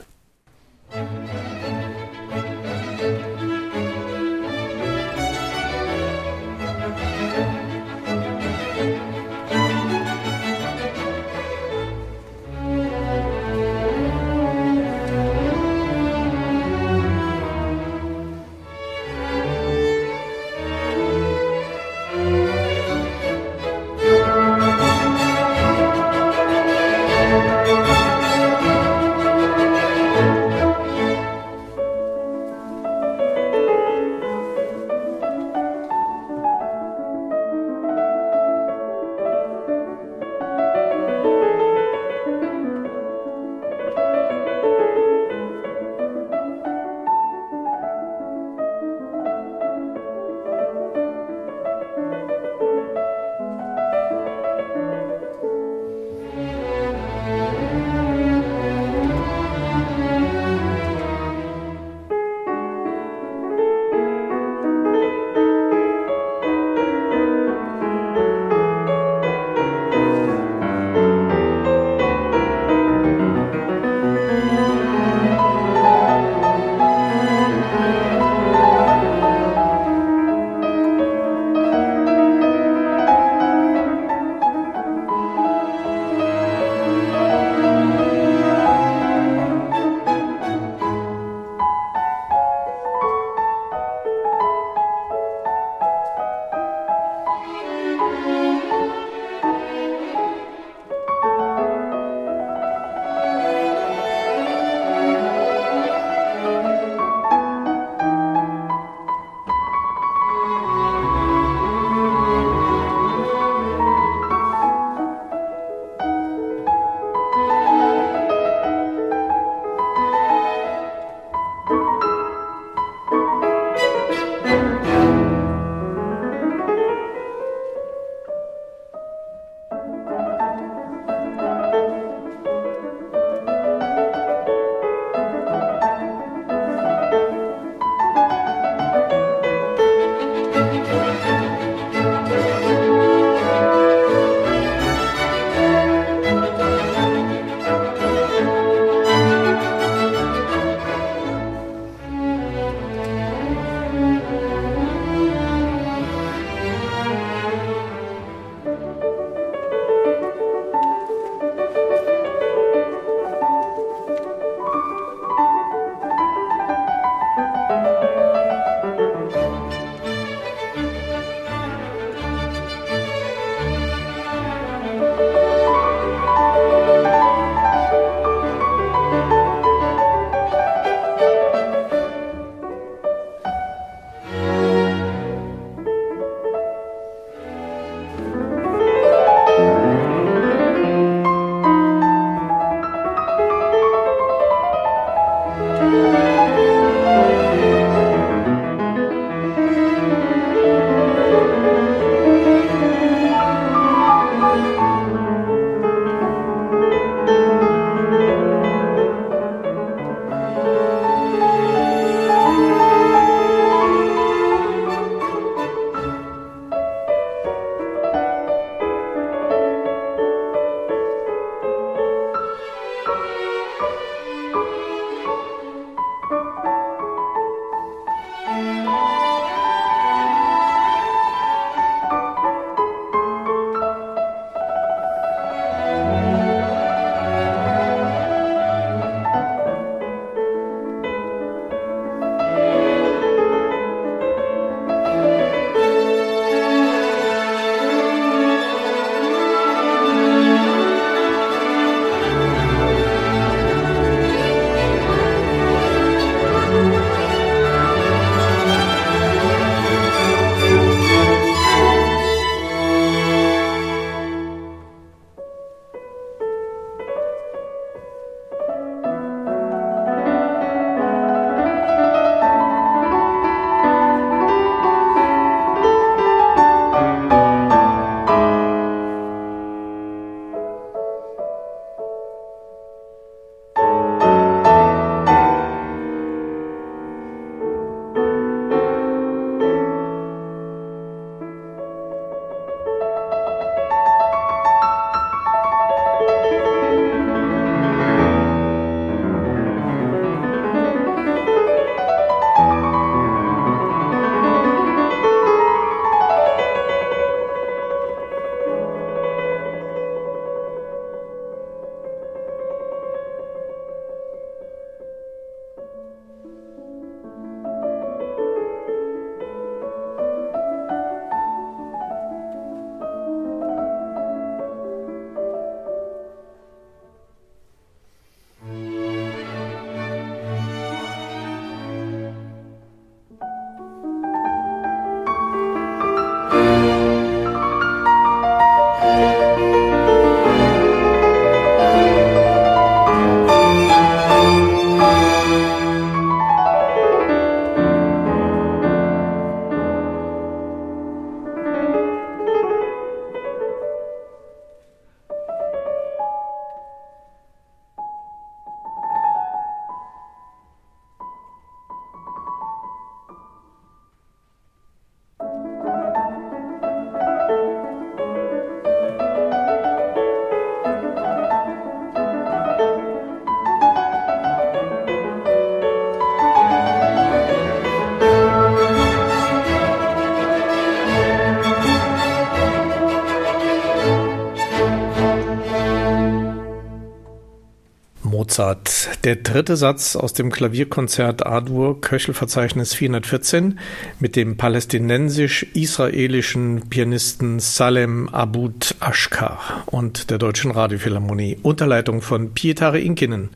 Mozart. Der dritte Satz aus dem Klavierkonzert A-Dur Köchelverzeichnis 414 mit dem palästinensisch-israelischen Pianisten Salem Abud Ashkar und der Deutschen Radiophilharmonie unter Leitung von Pietare Inkinen.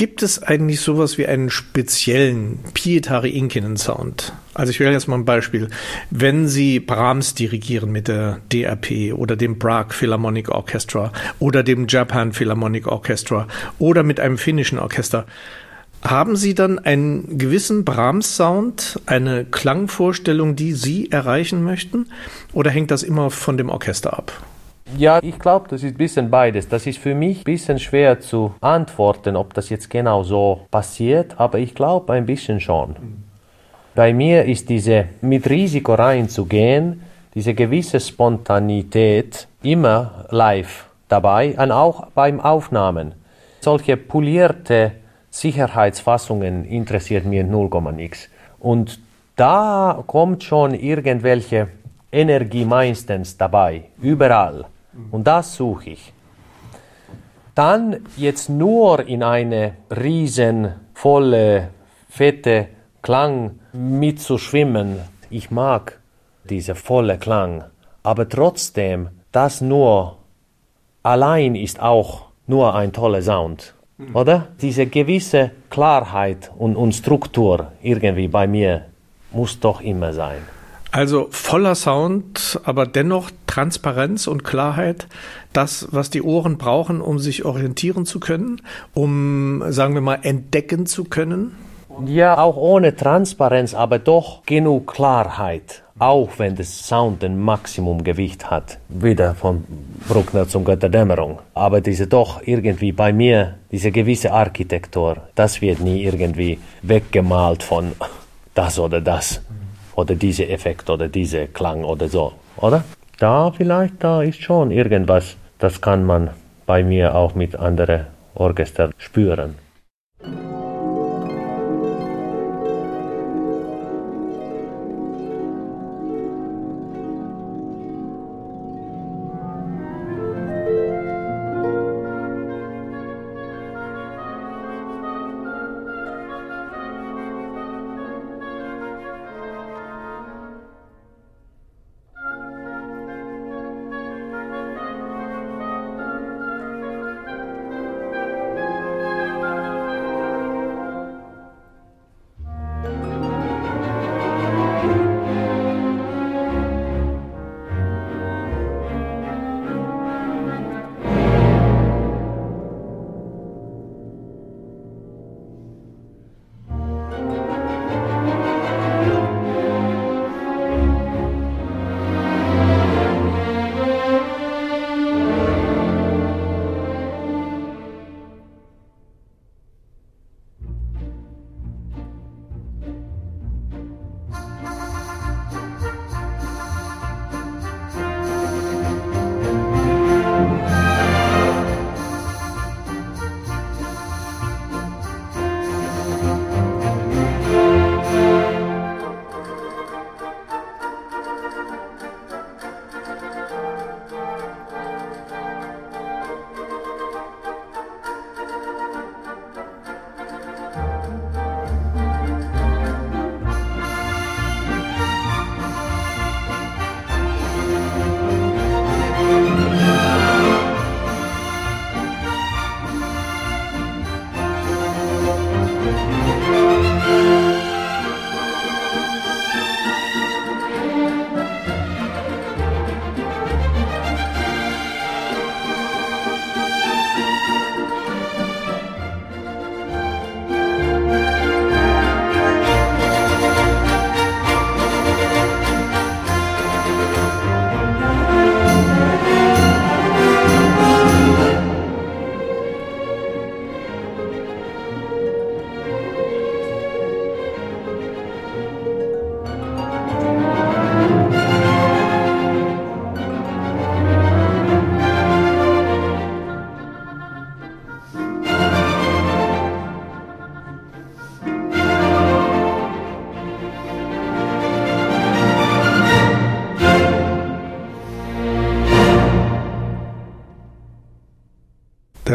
Gibt es eigentlich sowas wie einen speziellen Pietari Inkinen Sound? Also ich will jetzt mal ein Beispiel. Wenn Sie Brahms dirigieren mit der DRP oder dem Prague Philharmonic Orchestra oder dem Japan Philharmonic Orchestra oder mit einem finnischen Orchester, haben Sie dann einen gewissen Brahms-Sound, eine Klangvorstellung, die Sie erreichen möchten? Oder hängt das immer von dem Orchester ab? Ja, ich glaube, das ist ein bisschen beides. Das ist für mich ein bisschen schwer zu antworten, ob das jetzt genau so passiert, aber ich glaube ein bisschen schon. Bei mir ist diese mit Risiko reinzugehen, diese gewisse Spontanität immer live dabei und auch beim Aufnahmen. Solche polierte Sicherheitsfassungen interessiert mir 0, nix. Und da kommt schon irgendwelche Energie meistens dabei, überall. Und das suche ich. Dann jetzt nur in eine riesen, volle, fette Klang mitzuschwimmen. Ich mag diese volle Klang. Aber trotzdem, das nur allein ist auch nur ein toller Sound. Mhm. Oder? Diese gewisse Klarheit und, und Struktur irgendwie bei mir muss doch immer sein. Also voller Sound, aber dennoch Transparenz und Klarheit, das, was die Ohren brauchen, um sich orientieren zu können, um, sagen wir mal, entdecken zu können? Ja, auch ohne Transparenz, aber doch genug Klarheit. Auch wenn der Sound ein Maximumgewicht hat. Wieder von Bruckner zum Götterdämmerung. Aber diese doch irgendwie bei mir, diese gewisse Architektur, das wird nie irgendwie weggemalt von [laughs] das oder das oder dieser Effekt oder dieser Klang oder so, oder? Da vielleicht, da ist schon irgendwas, das kann man bei mir auch mit anderen Orchestern spüren.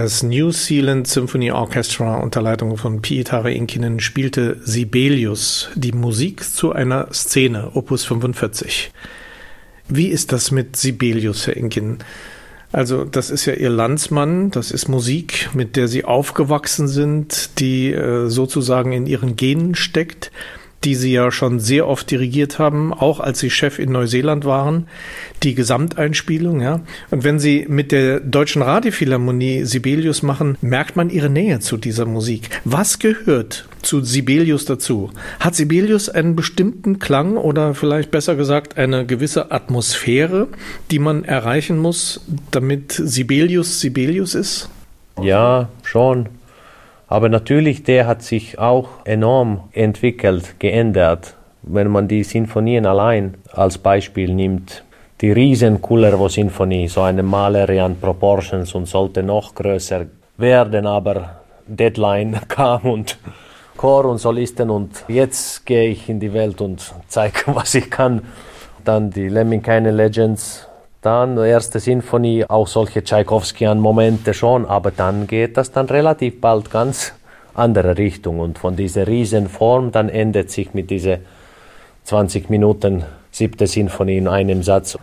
Das New Zealand Symphony Orchestra unter Leitung von Pietare Inkinen spielte Sibelius, die Musik zu einer Szene, Opus 45. Wie ist das mit Sibelius, Herr Inkinen? Also das ist ja Ihr Landsmann, das ist Musik, mit der Sie aufgewachsen sind, die äh, sozusagen in Ihren Genen steckt die Sie ja schon sehr oft dirigiert haben, auch als Sie Chef in Neuseeland waren, die Gesamteinspielung, ja. Und wenn Sie mit der Deutschen Radiophilharmonie Sibelius machen, merkt man Ihre Nähe zu dieser Musik. Was gehört zu Sibelius dazu? Hat Sibelius einen bestimmten Klang oder vielleicht besser gesagt eine gewisse Atmosphäre, die man erreichen muss, damit Sibelius Sibelius ist? Ja, schon. Aber natürlich, der hat sich auch enorm entwickelt, geändert. Wenn man die Sinfonien allein als Beispiel nimmt, die riesen Kullervo-Sinfonie, so eine Malerian Proportions und sollte noch größer werden, aber Deadline [laughs] kam und Chor und Solisten und jetzt gehe ich in die Welt und zeige, [laughs] was ich kann. Dann die Lemminkainen Legends, dann erste Sinfonie, auch solche Tchaikovskian-Momente schon, aber dann geht das dann relativ bald ganz andere Richtung und von dieser Riesenform dann endet sich mit dieser 20 Minuten siebte Sinfonie in einem Satz.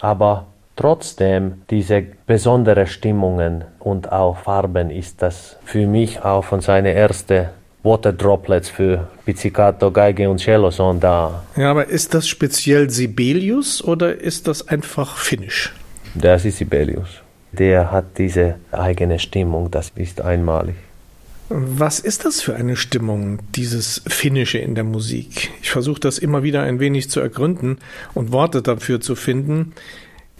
Aber trotzdem diese besondere Stimmungen und auch Farben ist das für mich auch von seiner ersten Water Droplets für Pizzicato, Geige und Cello sind da. Ja, aber ist das speziell Sibelius oder ist das einfach Finnisch? Das ist Sibelius. Der hat diese eigene Stimmung, das ist einmalig. Was ist das für eine Stimmung, dieses Finnische in der Musik? Ich versuche das immer wieder ein wenig zu ergründen und Worte dafür zu finden.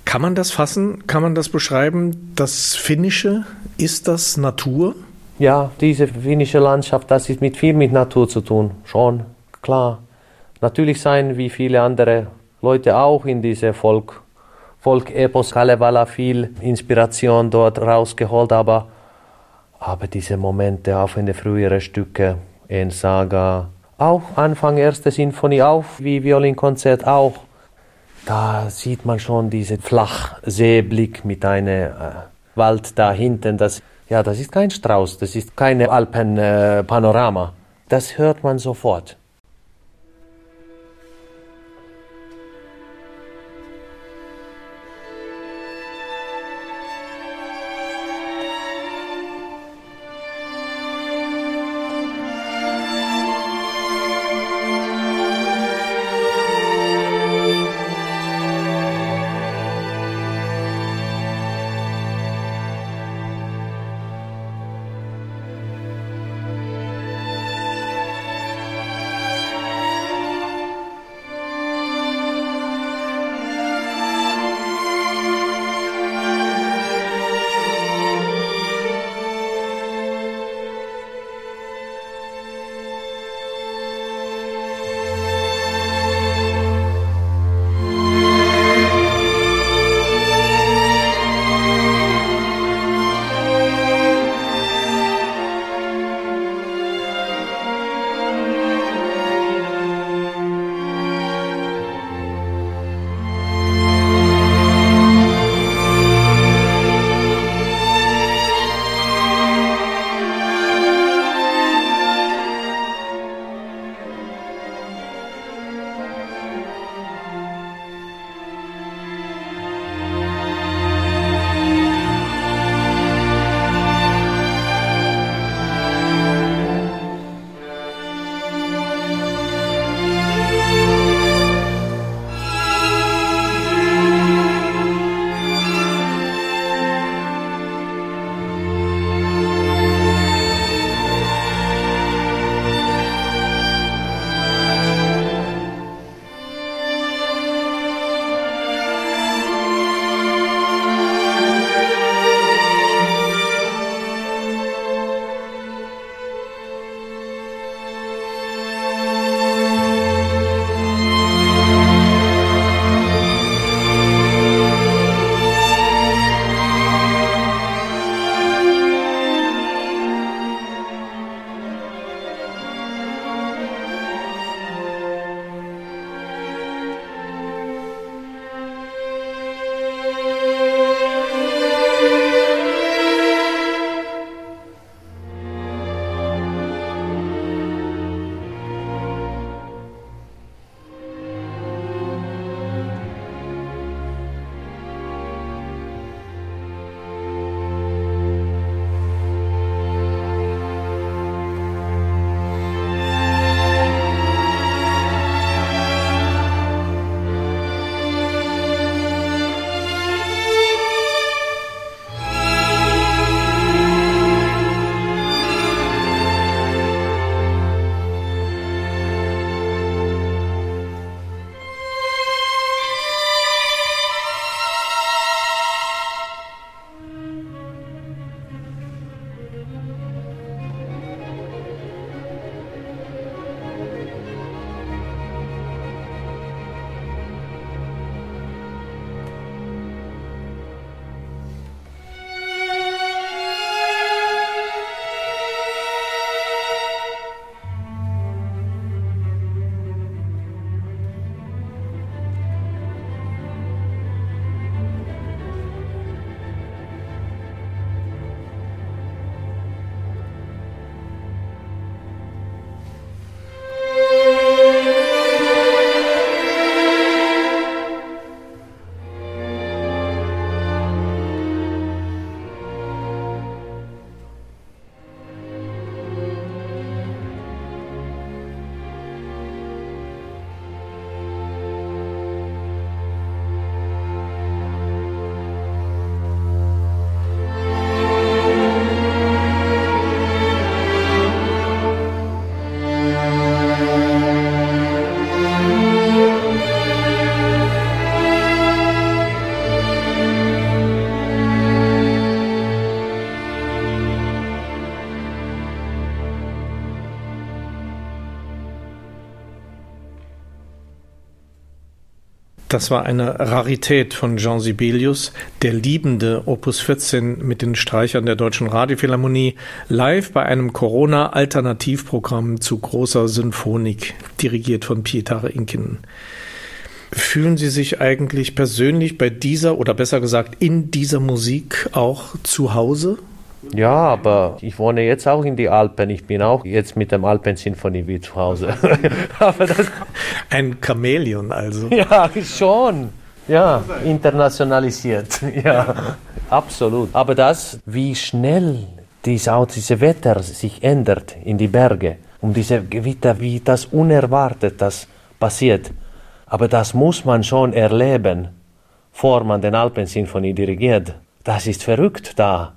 Kann man das fassen? Kann man das beschreiben? Das Finnische, ist das Natur? Ja, diese finnische Landschaft, das ist mit viel mit Natur zu tun, schon, klar. Natürlich sein wie viele andere Leute auch in diese Volk, Volk-Epos Kalevala viel Inspiration dort rausgeholt, aber, aber diese Momente auch in den früheren Stücke, in Saga, auch Anfang erste Sinfonie, auch wie Violinkonzert auch, da sieht man schon diesen Flachseeblick mit einem äh, Wald da hinten, das ja, das ist kein Strauß, das ist keine Alpenpanorama. Äh, das hört man sofort. Das war eine Rarität von Jean Sibelius, der liebende Opus 14 mit den Streichern der Deutschen Radiophilharmonie, live bei einem Corona-Alternativprogramm zu großer Symphonik, dirigiert von Pietare Inkinen. Fühlen Sie sich eigentlich persönlich bei dieser oder besser gesagt in dieser Musik auch zu Hause? Ja, aber ich wohne jetzt auch in die Alpen. Ich bin auch jetzt mit dem Alpensinfonie wie zu Hause. [laughs] Ein Chamäleon also. [laughs] Ja, schon. Ja, internationalisiert. [laughs] Ja, absolut. Aber das, wie schnell dieses Wetter sich ändert in die Berge, um diese Gewitter, wie das unerwartet das passiert. Aber das muss man schon erleben, bevor man den Alpensinfonie dirigiert. Das ist verrückt da.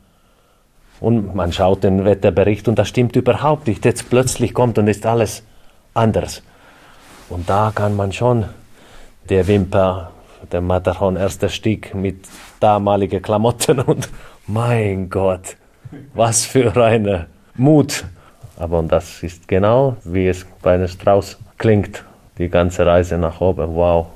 Und man schaut den Wetterbericht und das stimmt überhaupt nicht. Jetzt plötzlich kommt und ist alles anders. Und da kann man schon der Wimper, der Matterhorn erster Stieg mit damaligen Klamotten [laughs] und mein Gott, was für eine Mut. Aber das ist genau, wie es bei einem Strauß klingt, die ganze Reise nach oben. Wow.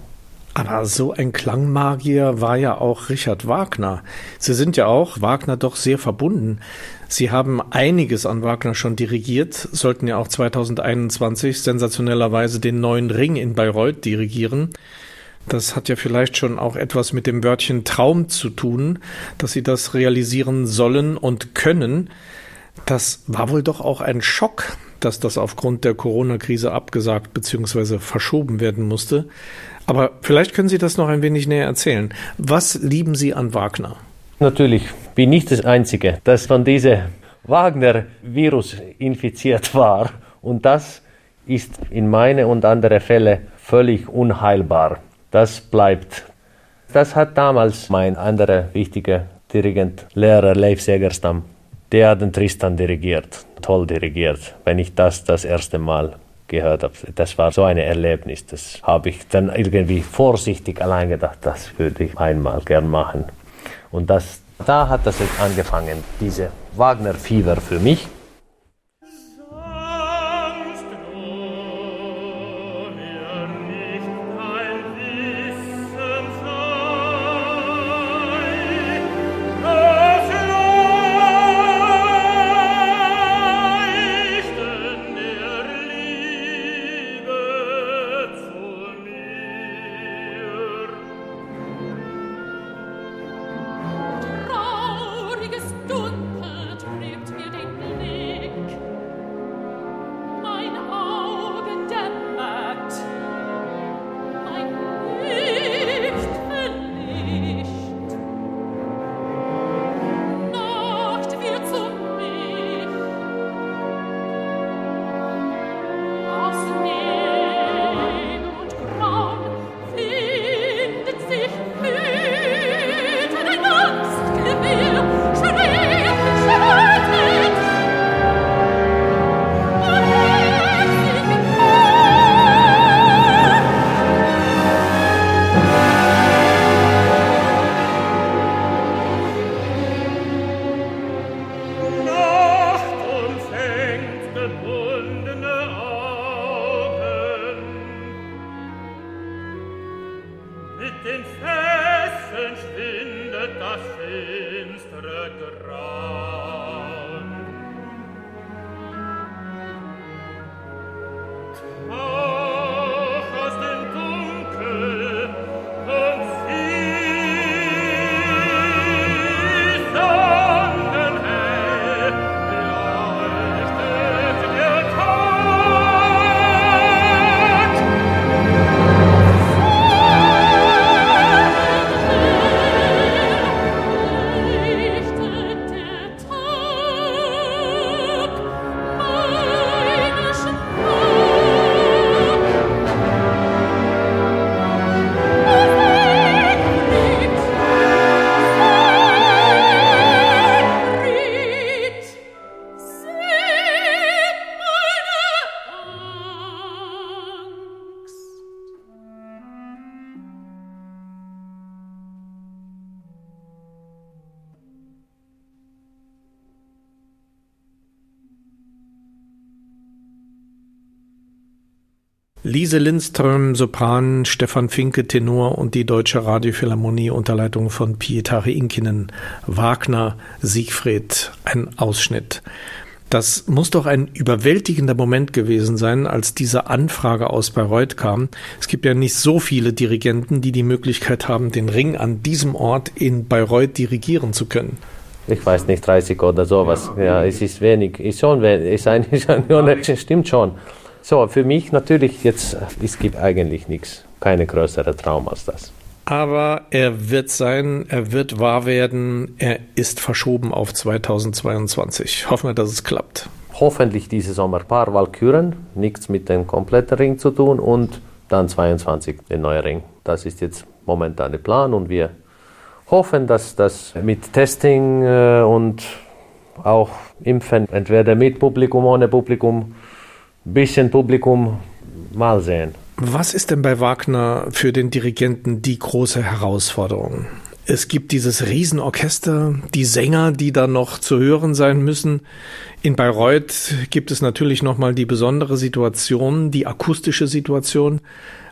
Aber so ein Klangmagier war ja auch Richard Wagner. Sie sind ja auch Wagner doch sehr verbunden. Sie haben einiges an Wagner schon dirigiert, sollten ja auch 2021 sensationellerweise den neuen Ring in Bayreuth dirigieren. Das hat ja vielleicht schon auch etwas mit dem Wörtchen Traum zu tun, dass Sie das realisieren sollen und können. Das war wohl doch auch ein Schock, dass das aufgrund der Corona-Krise abgesagt bzw. verschoben werden musste. Aber vielleicht können Sie das noch ein wenig näher erzählen. Was lieben Sie an Wagner? Natürlich bin ich das Einzige, das von diesem Wagner-Virus infiziert war. Und das ist in meine und andere Fälle völlig unheilbar. Das bleibt. Das hat damals mein anderer wichtiger Dirigent, Lehrer Leif Segerstam, der hat den Tristan dirigiert, toll dirigiert, wenn ich das das erste Mal gehört habe. Das war so ein Erlebnis. Das habe ich dann irgendwie vorsichtig allein gedacht, das würde ich einmal gern machen. Und das, da hat das jetzt angefangen, diese Wagner-Fieber für mich. Lindström, Sopran, Stefan Finke, Tenor und die Deutsche Radiophilharmonie unter Leitung von Pietari Inkinen, Wagner, Siegfried, ein Ausschnitt. Das muss doch ein überwältigender Moment gewesen sein, als diese Anfrage aus Bayreuth kam. Es gibt ja nicht so viele Dirigenten, die die Möglichkeit haben, den Ring an diesem Ort in Bayreuth dirigieren zu können. Ich weiß nicht, 30 oder sowas. Ja, es ist wenig. Ist schon wenig. Ist eigentlich, [laughs] stimmt schon. So, für mich natürlich jetzt, es gibt eigentlich nichts, keine größere Traum als das. Aber er wird sein, er wird wahr werden, er ist verschoben auf 2022. Hoffen wir, dass es klappt. Hoffentlich diese Sommer paar Walküren, nichts mit dem kompletten Ring zu tun und dann 22 den neuen Ring. Das ist jetzt momentan der Plan und wir hoffen, dass das mit Testing äh, und auch Impfen, entweder mit Publikum, ohne Publikum, bisschen Publikum mal sehen. Was ist denn bei Wagner für den Dirigenten die große Herausforderung? Es gibt dieses Riesenorchester, die Sänger, die da noch zu hören sein müssen. In Bayreuth gibt es natürlich nochmal die besondere Situation, die akustische Situation.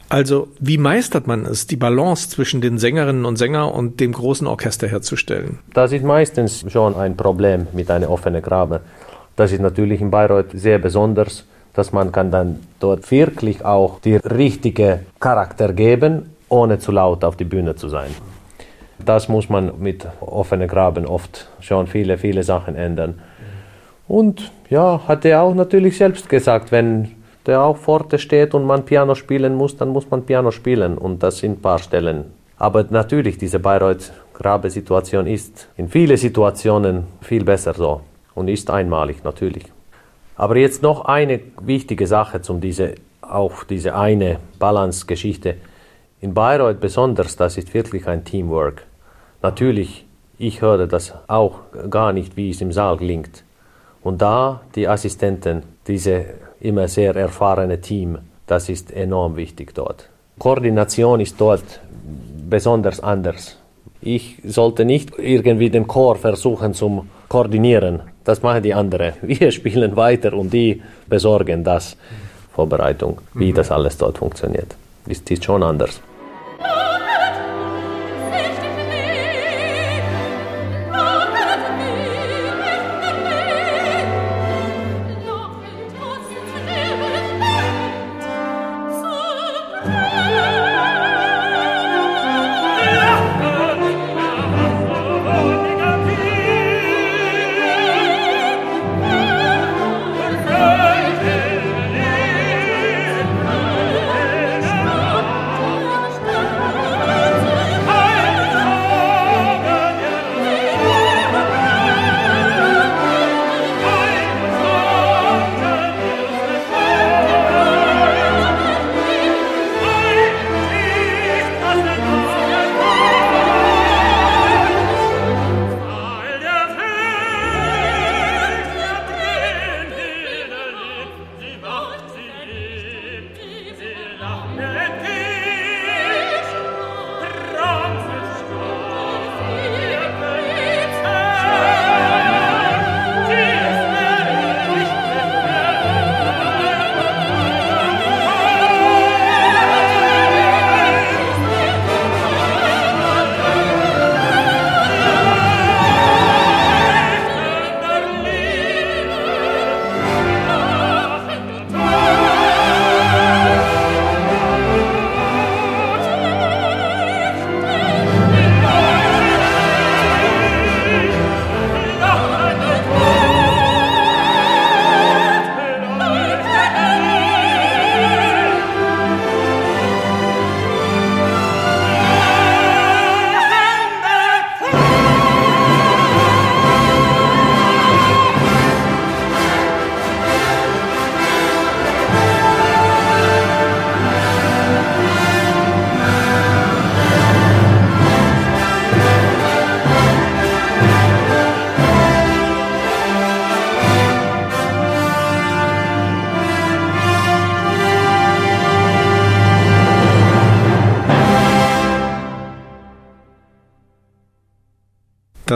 Also, wie meistert man es, die Balance zwischen den Sängerinnen und Sängern und dem großen Orchester herzustellen? Das ist meistens schon ein Problem mit einer offenen Grabe. Das ist natürlich in Bayreuth sehr besonders dass man kann dann dort wirklich auch die richtige Charakter geben, ohne zu laut auf die Bühne zu sein. Das muss man mit offenen Graben oft schon viele, viele Sachen ändern. Und ja, hat er auch natürlich selbst gesagt, wenn der auch Forte steht und man Piano spielen muss, dann muss man Piano spielen und das in ein paar Stellen. Aber natürlich, diese Bayreuth-Grabe-Situation ist in vielen Situationen viel besser so und ist einmalig natürlich. Aber jetzt noch eine wichtige Sache zum diese, auch diese eine Balance-Geschichte. In Bayreuth besonders, das ist wirklich ein Teamwork. Natürlich, ich höre das auch gar nicht, wie es im Saal klingt. Und da die Assistenten, diese immer sehr erfahrene Team, das ist enorm wichtig dort. Koordination ist dort besonders anders. Ich sollte nicht irgendwie den Chor versuchen zu koordinieren. Das machen die anderen. Wir [laughs] spielen weiter und die besorgen das. Vorbereitung, wie mhm. das alles dort funktioniert. Ist, ist schon anders.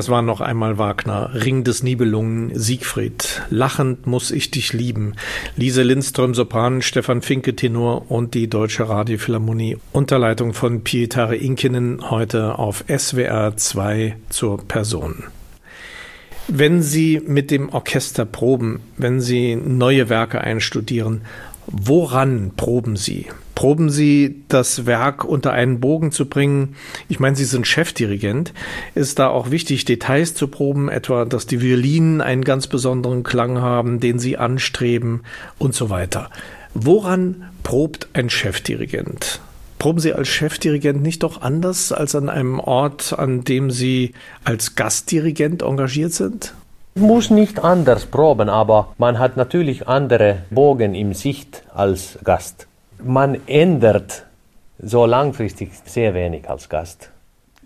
Das war noch einmal Wagner. Ring des Nibelungen, Siegfried. Lachend muss ich dich lieben. Lise Lindström, Sopran, Stefan Finke, Tenor und die Deutsche Radiophilharmonie. Unterleitung von Pietare Inkinen heute auf SWR 2 zur Person. Wenn Sie mit dem Orchester proben, wenn Sie neue Werke einstudieren, woran proben Sie? Proben Sie das Werk unter einen Bogen zu bringen? Ich meine, Sie sind Chefdirigent. Ist da auch wichtig, Details zu proben, etwa, dass die Violinen einen ganz besonderen Klang haben, den Sie anstreben und so weiter. Woran probt ein Chefdirigent? Proben Sie als Chefdirigent nicht doch anders als an einem Ort, an dem Sie als Gastdirigent engagiert sind? Muss nicht anders proben, aber man hat natürlich andere Bogen im Sicht als Gast. Man ändert so langfristig sehr wenig als Gast.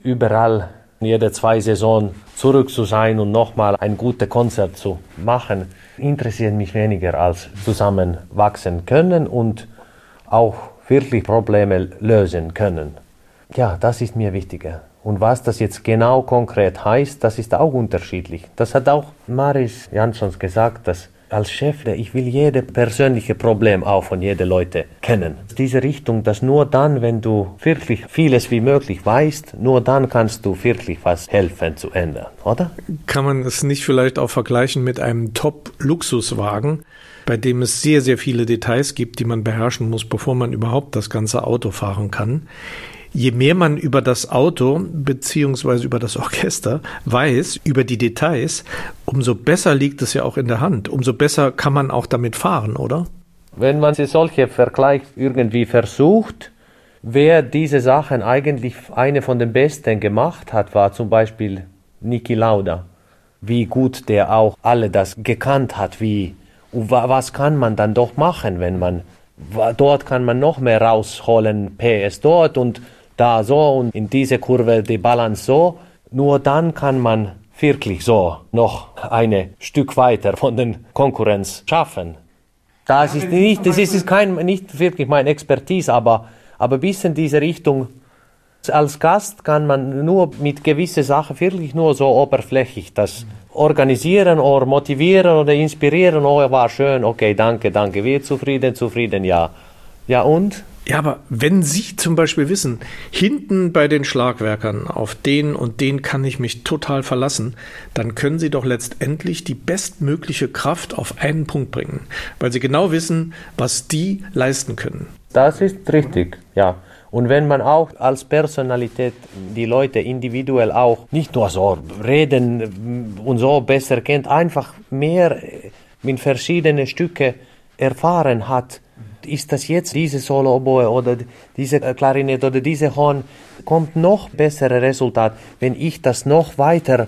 Überall jede zwei Saison zurück zu sein und nochmal ein gutes Konzert zu machen, interessiert mich weniger als zusammen wachsen können und auch wirklich Probleme lösen können. Ja, das ist mir wichtiger. Und was das jetzt genau konkret heißt, das ist auch unterschiedlich. Das hat auch Maris Janssons gesagt, dass als Chef, ich will jede persönliche Problem auch von jeder Leute kennen. Diese Richtung, dass nur dann, wenn du wirklich vieles wie möglich weißt, nur dann kannst du wirklich was helfen zu ändern, oder? Kann man es nicht vielleicht auch vergleichen mit einem Top-Luxuswagen? bei dem es sehr, sehr viele Details gibt, die man beherrschen muss, bevor man überhaupt das ganze Auto fahren kann. Je mehr man über das Auto beziehungsweise über das Orchester weiß, über die Details, umso besser liegt es ja auch in der Hand, umso besser kann man auch damit fahren, oder? Wenn man solche Vergleich irgendwie versucht, wer diese Sachen eigentlich eine von den besten gemacht hat, war zum Beispiel Niki Lauda. Wie gut der auch alle das gekannt hat, wie was kann man dann doch machen, wenn man dort kann man noch mehr rausholen, PS dort und da so und in diese Kurve die Balance so. Nur dann kann man wirklich so noch ein Stück weiter von den Konkurrenz schaffen. Das ist nicht, das ist kein, nicht wirklich meine Expertise, aber, aber ein bisschen diese Richtung. Als Gast kann man nur mit gewissen Sachen wirklich nur so oberflächlich das organisieren oder motivieren oder inspirieren. Oh, war schön, okay, danke, danke, wir zufrieden, zufrieden, ja. Ja und? Ja, aber wenn Sie zum Beispiel wissen, hinten bei den Schlagwerkern, auf den und den kann ich mich total verlassen, dann können Sie doch letztendlich die bestmögliche Kraft auf einen Punkt bringen, weil Sie genau wissen, was die leisten können. Das ist richtig, ja. Und wenn man auch als Personalität die Leute individuell auch nicht nur so reden und so besser kennt, einfach mehr mit verschiedenen Stücke erfahren hat, ist das jetzt diese Solo-Oboe oder diese Klarinette oder diese Horn, kommt noch bessere Resultat, wenn ich das noch weiter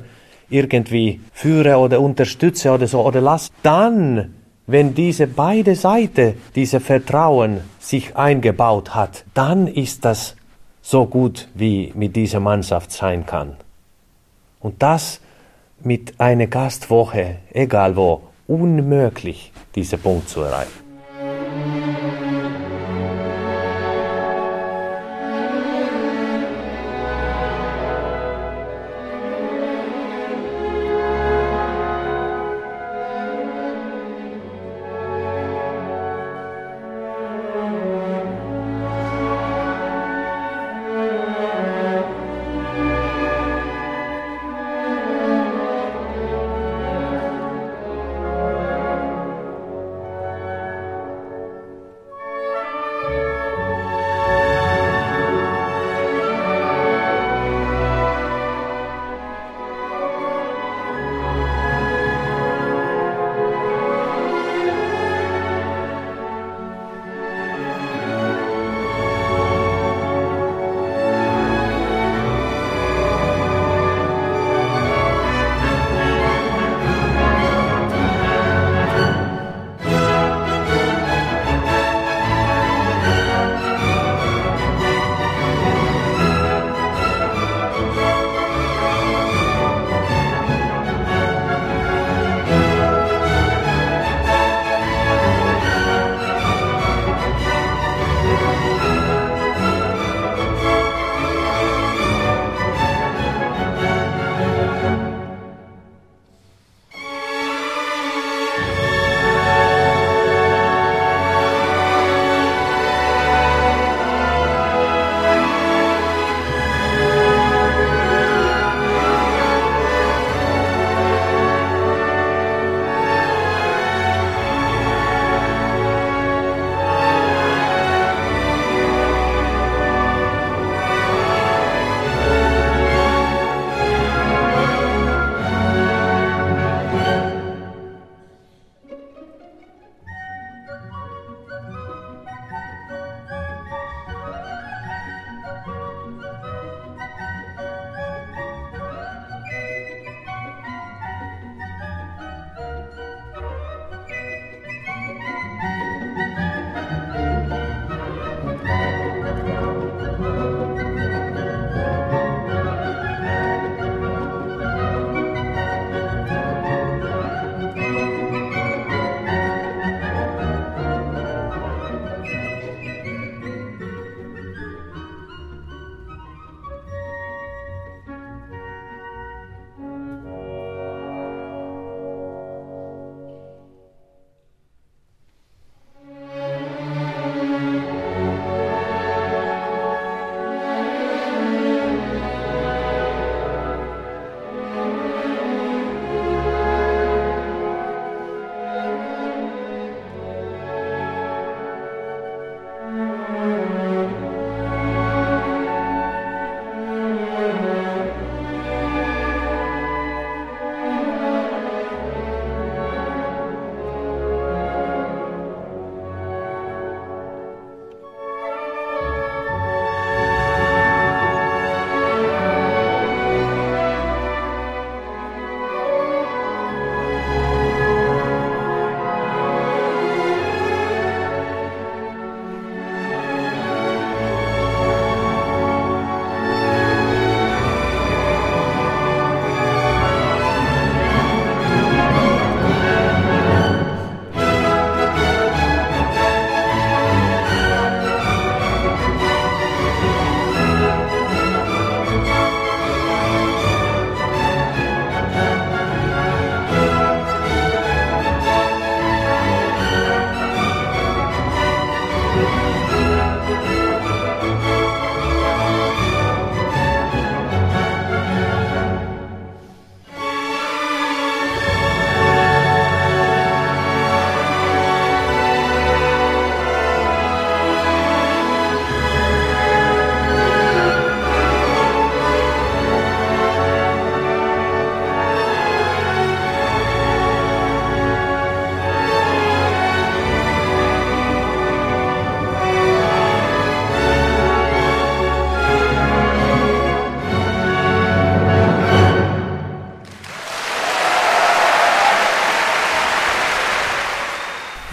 irgendwie führe oder unterstütze oder so oder lasse, dann wenn diese beide Seiten, diese Vertrauen sich eingebaut hat, dann ist das so gut, wie mit dieser Mannschaft sein kann. Und das mit einer Gastwoche, egal wo, unmöglich, diesen Punkt zu erreichen.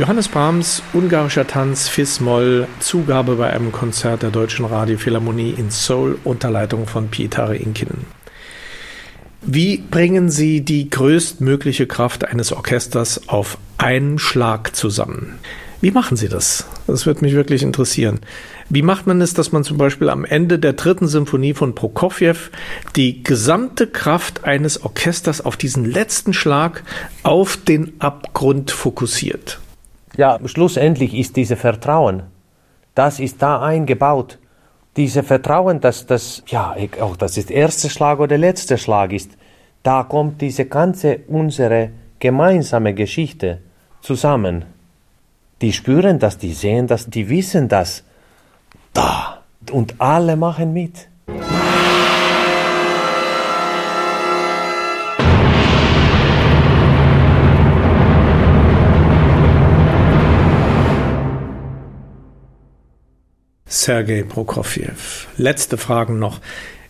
Johannes Brahms, ungarischer Tanz, Fis-Moll, Zugabe bei einem Konzert der Deutschen Radiophilharmonie in Seoul unter Leitung von Pietare Inkinen. Wie bringen Sie die größtmögliche Kraft eines Orchesters auf einen Schlag zusammen? Wie machen Sie das? Das wird mich wirklich interessieren. Wie macht man es, dass man zum Beispiel am Ende der dritten Symphonie von Prokofjew die gesamte Kraft eines Orchesters auf diesen letzten Schlag auf den Abgrund fokussiert? Ja, schlussendlich ist dieses Vertrauen. Das ist da eingebaut. Diese Vertrauen, dass das, ja, auch das ist der erste Schlag oder der letzte Schlag ist. Da kommt diese ganze unsere gemeinsame Geschichte zusammen. Die spüren das, die sehen das, die wissen das. Da. Und alle machen mit. Sergei Prokofjew. Letzte Fragen noch.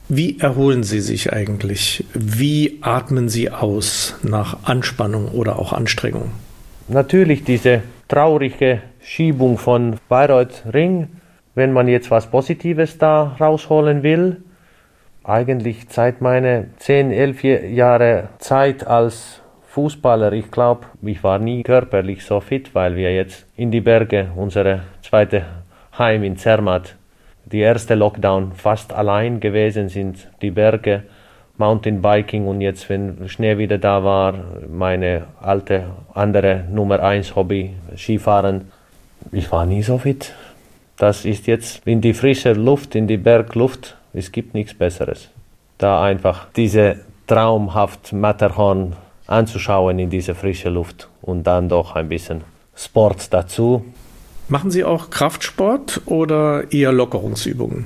Wie erholen Sie sich eigentlich? Wie atmen Sie aus nach Anspannung oder auch Anstrengung? Natürlich diese traurige Schiebung von Bayreuth Ring, wenn man jetzt was Positives da rausholen will. Eigentlich seit meiner 10, 11 Jahre Zeit als Fußballer, ich glaube, ich war nie körperlich so fit, weil wir jetzt in die Berge, unsere zweite Heim in Zermatt, die erste Lockdown fast allein gewesen sind, die Berge Mountainbiking und jetzt, wenn Schnee wieder da war, meine alte andere Nummer 1 Hobby, Skifahren. Ich war nie so fit. Das ist jetzt in die frische Luft, in die Bergluft. Es gibt nichts Besseres. Da einfach diese traumhaft Matterhorn anzuschauen in diese frische Luft und dann doch ein bisschen Sport dazu. Machen Sie auch Kraftsport oder eher Lockerungsübungen?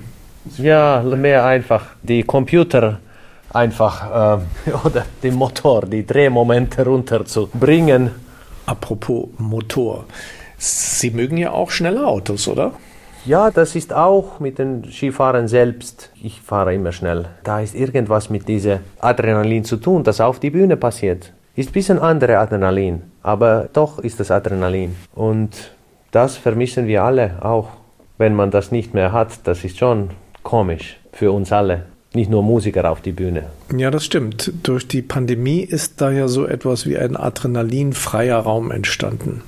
Ja, mehr einfach die Computer einfach äh, [laughs] oder den Motor, die Drehmomente runterzubringen. Apropos Motor. Sie mögen ja auch schnelle Autos, oder? Ja, das ist auch mit den Skifahren selbst. Ich fahre immer schnell. Da ist irgendwas mit diesem Adrenalin zu tun, das auf die Bühne passiert. Ist ein bisschen andere Adrenalin, aber doch ist das Adrenalin. Und das vermissen wir alle auch. Wenn man das nicht mehr hat, das ist schon komisch für uns alle nicht nur Musiker auf die Bühne. Ja, das stimmt. Durch die Pandemie ist da ja so etwas wie ein adrenalinfreier Raum entstanden.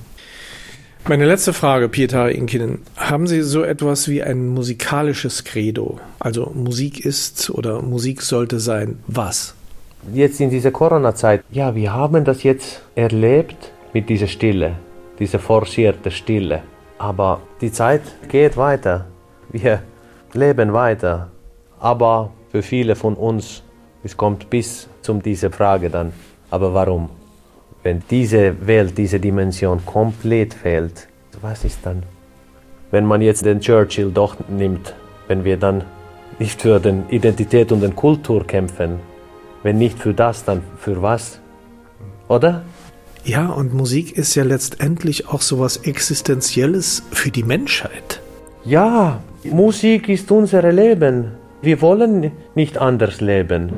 Meine letzte Frage, Pieter Inkinen. Haben Sie so etwas wie ein musikalisches Credo? Also Musik ist oder Musik sollte sein was? Jetzt in dieser Corona-Zeit, ja, wir haben das jetzt erlebt mit dieser Stille, dieser forcierte Stille. Aber die Zeit geht weiter. Wir leben weiter. Aber für viele von uns, es kommt bis zu dieser Frage dann, aber warum? Wenn diese Welt, diese Dimension komplett fehlt, was ist dann? Wenn man jetzt den Churchill doch nimmt, wenn wir dann nicht für den Identität und den Kultur kämpfen, wenn nicht für das, dann für was? Oder? Ja, und Musik ist ja letztendlich auch so was Existenzielles für die Menschheit. Ja, Musik ist unser Leben. Wir wollen nicht anders leben.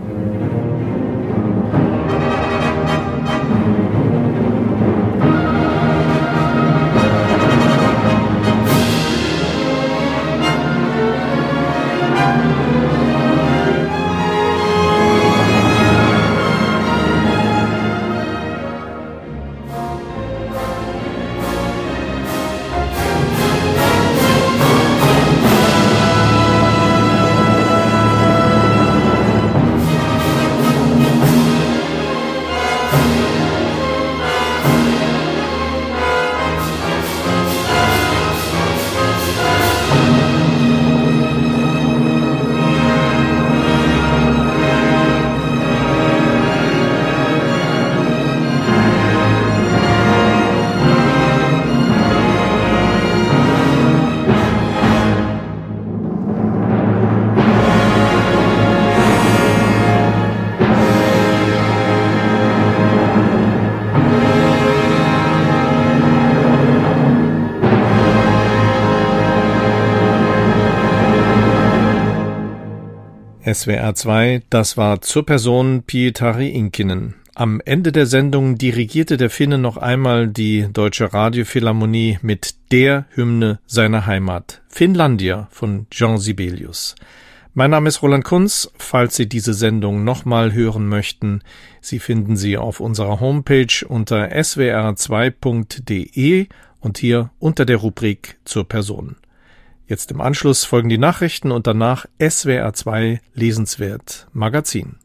SWR 2, das war zur Person Pietari Inkinen. Am Ende der Sendung dirigierte der Finne noch einmal die Deutsche Radiophilharmonie mit der Hymne seiner Heimat, Finnlandia von Jean Sibelius. Mein Name ist Roland Kunz. Falls Sie diese Sendung nochmal hören möchten, Sie finden sie auf unserer Homepage unter swr2.de und hier unter der Rubrik zur Person. Jetzt im Anschluss folgen die Nachrichten und danach SWR2 Lesenswert Magazin.